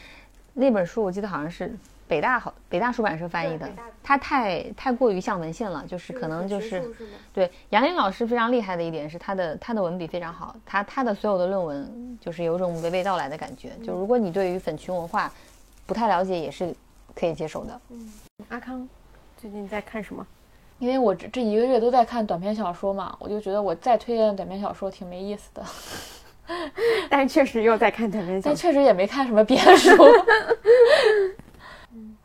那本书，我记得好像是北大好北大出版社翻译的，它太太过于像文献了，就是可能就是对杨林老师非常厉害的一点是他的他的文笔非常好，他他的所有的论文就是有种娓娓道来的感觉，就如果你对于粉群文化不太了解，也是可以接受的。嗯，阿康。最近在看什么？因为我这这一个月都在看短篇小说嘛，我就觉得我再推荐短篇小说挺没意思的。但是确实又在看短篇小说，但确实也没看什么别的书。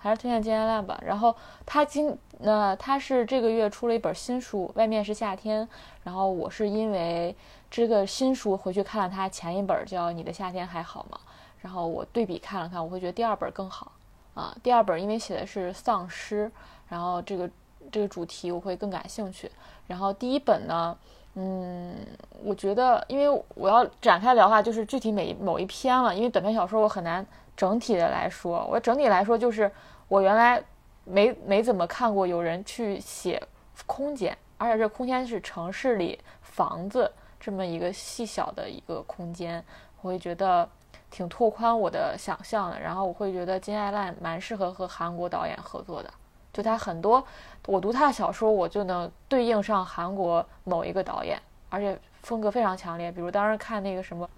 还是推荐金爱烂吧。然后他今那他是这个月出了一本新书，《外面是夏天》。然后我是因为这个新书回去看了他前一本叫《你的夏天还好吗》，然后我对比看了看，我会觉得第二本更好啊。第二本因为写的是丧尸。然后这个这个主题我会更感兴趣。然后第一本呢，嗯，我觉得因为我要展开聊的话，就是具体每某一篇了。因为短篇小说我很难整体的来说。我整体来说就是我原来没没怎么看过有人去写空间，而且这空间是城市里房子这么一个细小的一个空间，我会觉得挺拓宽我的想象的。然后我会觉得金爱烂蛮适合和韩国导演合作的。就他很多，我读他的小说，我就能对应上韩国某一个导演，而且风格非常强烈。比如当时看那个什么《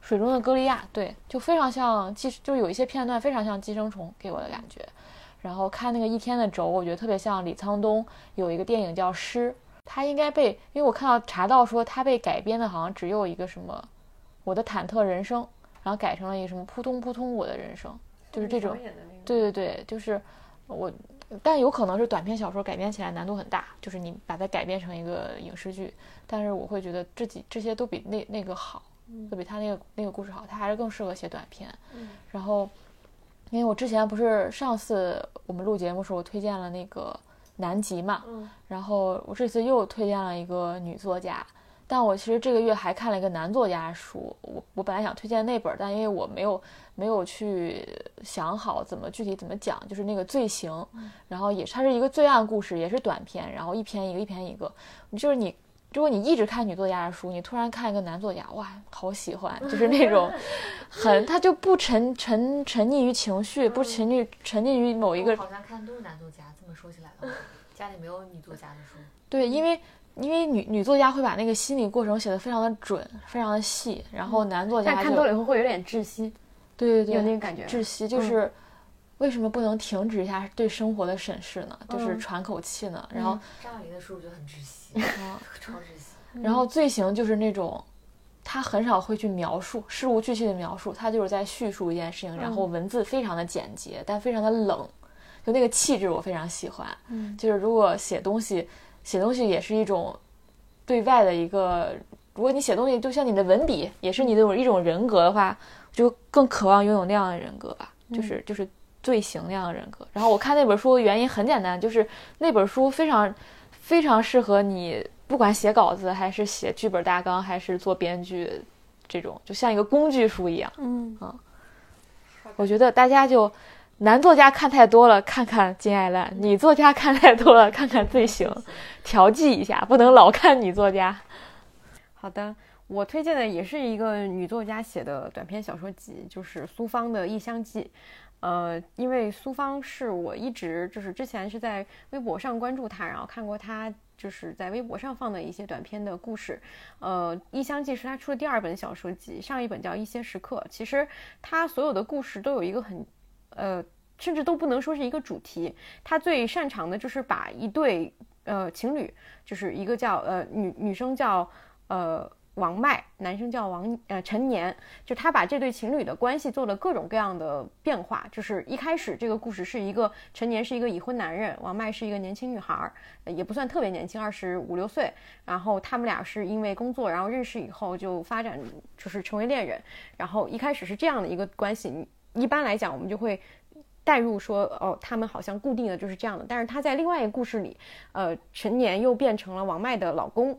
水中的歌利亚》，对，就非常像寄，就有一些片段非常像《寄生虫》给我的感觉。然后看那个《一天的轴》，我觉得特别像李沧东有一个电影叫《诗》，他应该被，因为我看到查到说他被改编的好像只有一个什么《我的忐忑人生》，然后改成了一个什么“扑通扑通我的人生”，就是这种。对对对，就是我。但有可能是短篇小说改编起来难度很大，就是你把它改编成一个影视剧。但是我会觉得这几这些都比那那个好，都比他那个那个故事好。他还是更适合写短篇。然后，因为我之前不是上次我们录节目时候我推荐了那个南极嘛，然后我这次又推荐了一个女作家但我其实这个月还看了一个男作家书，我我本来想推荐那本，但因为我没有没有去想好怎么具体怎么讲，就是那个罪行，然后也它是一个罪案故事，也是短篇，然后一篇一个一篇一个，就是你如果你一直看女作家的书，你突然看一个男作家，哇，好喜欢，就是那种很他就不沉沉沉溺于情绪，不沉溺沉溺于某一个，好像看都是男作家。这么说起来的话，家里没有女作家的书，对，因为。因为女女作家会把那个心理过程写得非常的准，非常的细，然后男作家看多了以后会有点窒息，对对对，有那个感觉，窒息就是为什么不能停止一下对生活的审视呢？就是喘口气呢？然后张爱玲的书我觉得很窒息，超窒息。然后罪行就是那种，他很少会去描述事无巨细的描述，他就是在叙述一件事情，然后文字非常的简洁，但非常的冷，就那个气质我非常喜欢。嗯，就是如果写东西。写东西也是一种对外的一个，如果你写东西就像你的文笔，也是你的一种人格的话，就更渴望拥有那样的人格吧，就是就是罪行那样的人格。然后我看那本书的原因很简单，就是那本书非常非常适合你，不管写稿子还是写剧本大纲，还是做编剧，这种就像一个工具书一样。嗯啊，我觉得大家就。男作家看太多了，看看金爱烂；女作家看太多了，看看罪行，调剂一下，不能老看女作家。好的，我推荐的也是一个女作家写的短篇小说集，就是苏芳的《异乡记》。呃，因为苏芳是我一直就是之前是在微博上关注她，然后看过她就是在微博上放的一些短篇的故事。呃，《异乡记》是她出的第二本小说集，上一本叫《一些时刻》。其实她所有的故事都有一个很。呃，甚至都不能说是一个主题。他最擅长的就是把一对呃情侣，就是一个叫呃女女生叫呃王麦，男生叫王呃陈年，就他把这对情侣的关系做了各种各样的变化。就是一开始这个故事是一个陈年是一个已婚男人，王麦是一个年轻女孩，也不算特别年轻，二十五六岁。然后他们俩是因为工作，然后认识以后就发展就是成为恋人。然后一开始是这样的一个关系。一般来讲，我们就会带入说，哦，他们好像固定的就是这样的。但是他在另外一个故事里，呃，陈年又变成了王麦的老公，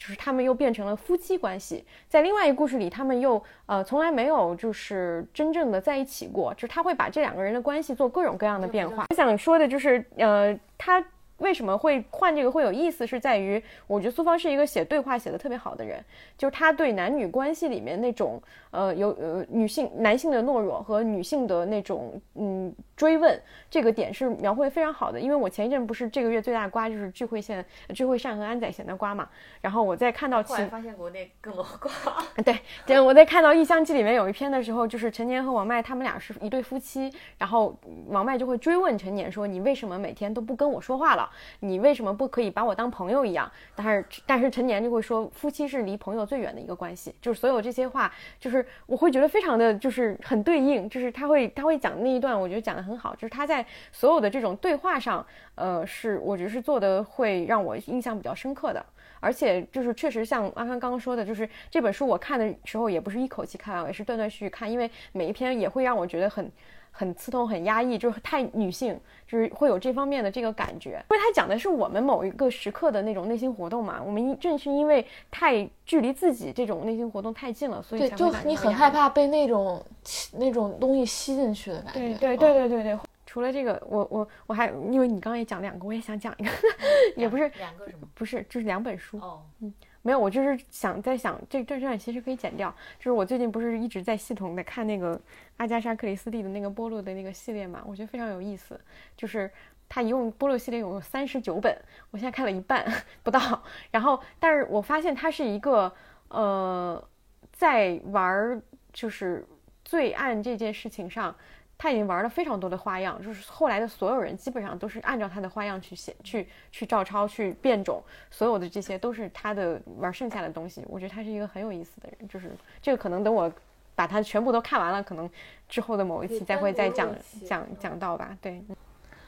就是他们又变成了夫妻关系。在另外一个故事里，他们又呃从来没有就是真正的在一起过，就是他会把这两个人的关系做各种各样的变化。我想说的就是，呃，他。为什么会换这个会有意思？是在于我觉得苏芳是一个写对话写的特别好的人，就是他对男女关系里面那种呃有呃女性男性的懦弱和女性的那种嗯追问这个点是描绘非常好的。因为我前一阵不是这个月最大的瓜就是聚会线聚会善和安宰贤的瓜嘛，然后我在看到其发现国内更多瓜，对，对，我在看到《异乡记》里面有一篇的时候，就是陈年和王麦他们俩是一对夫妻，然后王麦就会追问陈年说你为什么每天都不跟我说话了？你为什么不可以把我当朋友一样？但是，但是陈年就会说，夫妻是离朋友最远的一个关系。就是所有这些话，就是我会觉得非常的就是很对应。就是他会他会讲那一段，我觉得讲的很很好。就是他在所有的这种对话上，呃，是我觉得是做的会让我印象比较深刻的。而且就是确实像阿康刚刚说的，就是这本书我看的时候也不是一口气看完，也是断断续续看，因为每一篇也会让我觉得很。很刺痛，很压抑，就是太女性，就是会有这方面的这个感觉。因为它讲的是我们某一个时刻的那种内心活动嘛。我们正是因为太距离自己这种内心活动太近了，所以对，就你很害怕被那种那种东西吸进去的感觉。对对对对对对。除了这个，我我我还因为你刚刚也讲两个，我也想讲一个，也不是两个什么，不是，就是两本书。哦，嗯。没有，我就是想在想这这段其实可以剪掉。就是我最近不是一直在系统的看那个阿加莎克里斯蒂的那个波洛的那个系列嘛，我觉得非常有意思。就是他一共波洛系列有三十九本，我现在看了一半 不到。然后，但是我发现他是一个呃，在玩就是罪案这件事情上。他已经玩了非常多的花样，就是后来的所有人基本上都是按照他的花样去写、去去照抄、去变种，所有的这些都是他的玩剩下的东西。我觉得他是一个很有意思的人，就是这个可能等我把它全部都看完了，可能之后的某一期再会再讲讲讲到吧。对，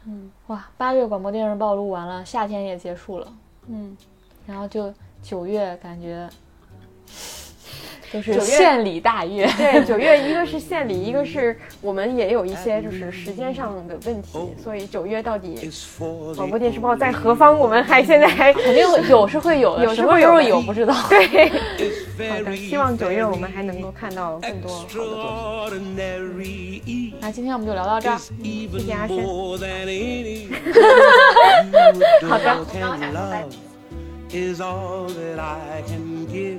嗯，哇，八月广播电视报录完了，夏天也结束了，嗯，然后就九月感觉就是献礼大月。对，九月一个是献礼，一个是我们也有一些就是时间上的问题，所以九月到底广播电视报在何方，我们还现在还肯定有是会有的，有什么时候有不知道。对，好的，希望九月我们还能够看到更多好的作品。那今天我们就聊到这儿，谢谢阿深。好的，刚刚想说拜。is all that I can give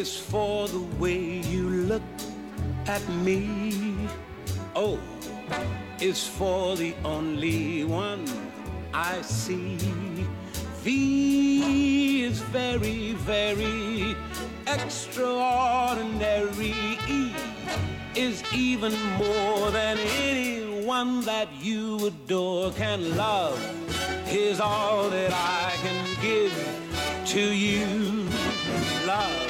Is for the way you look at me. O is for the only one I see. V is very, very extraordinary. E is even more than anyone that you adore can love. Is all that I can give to you. Love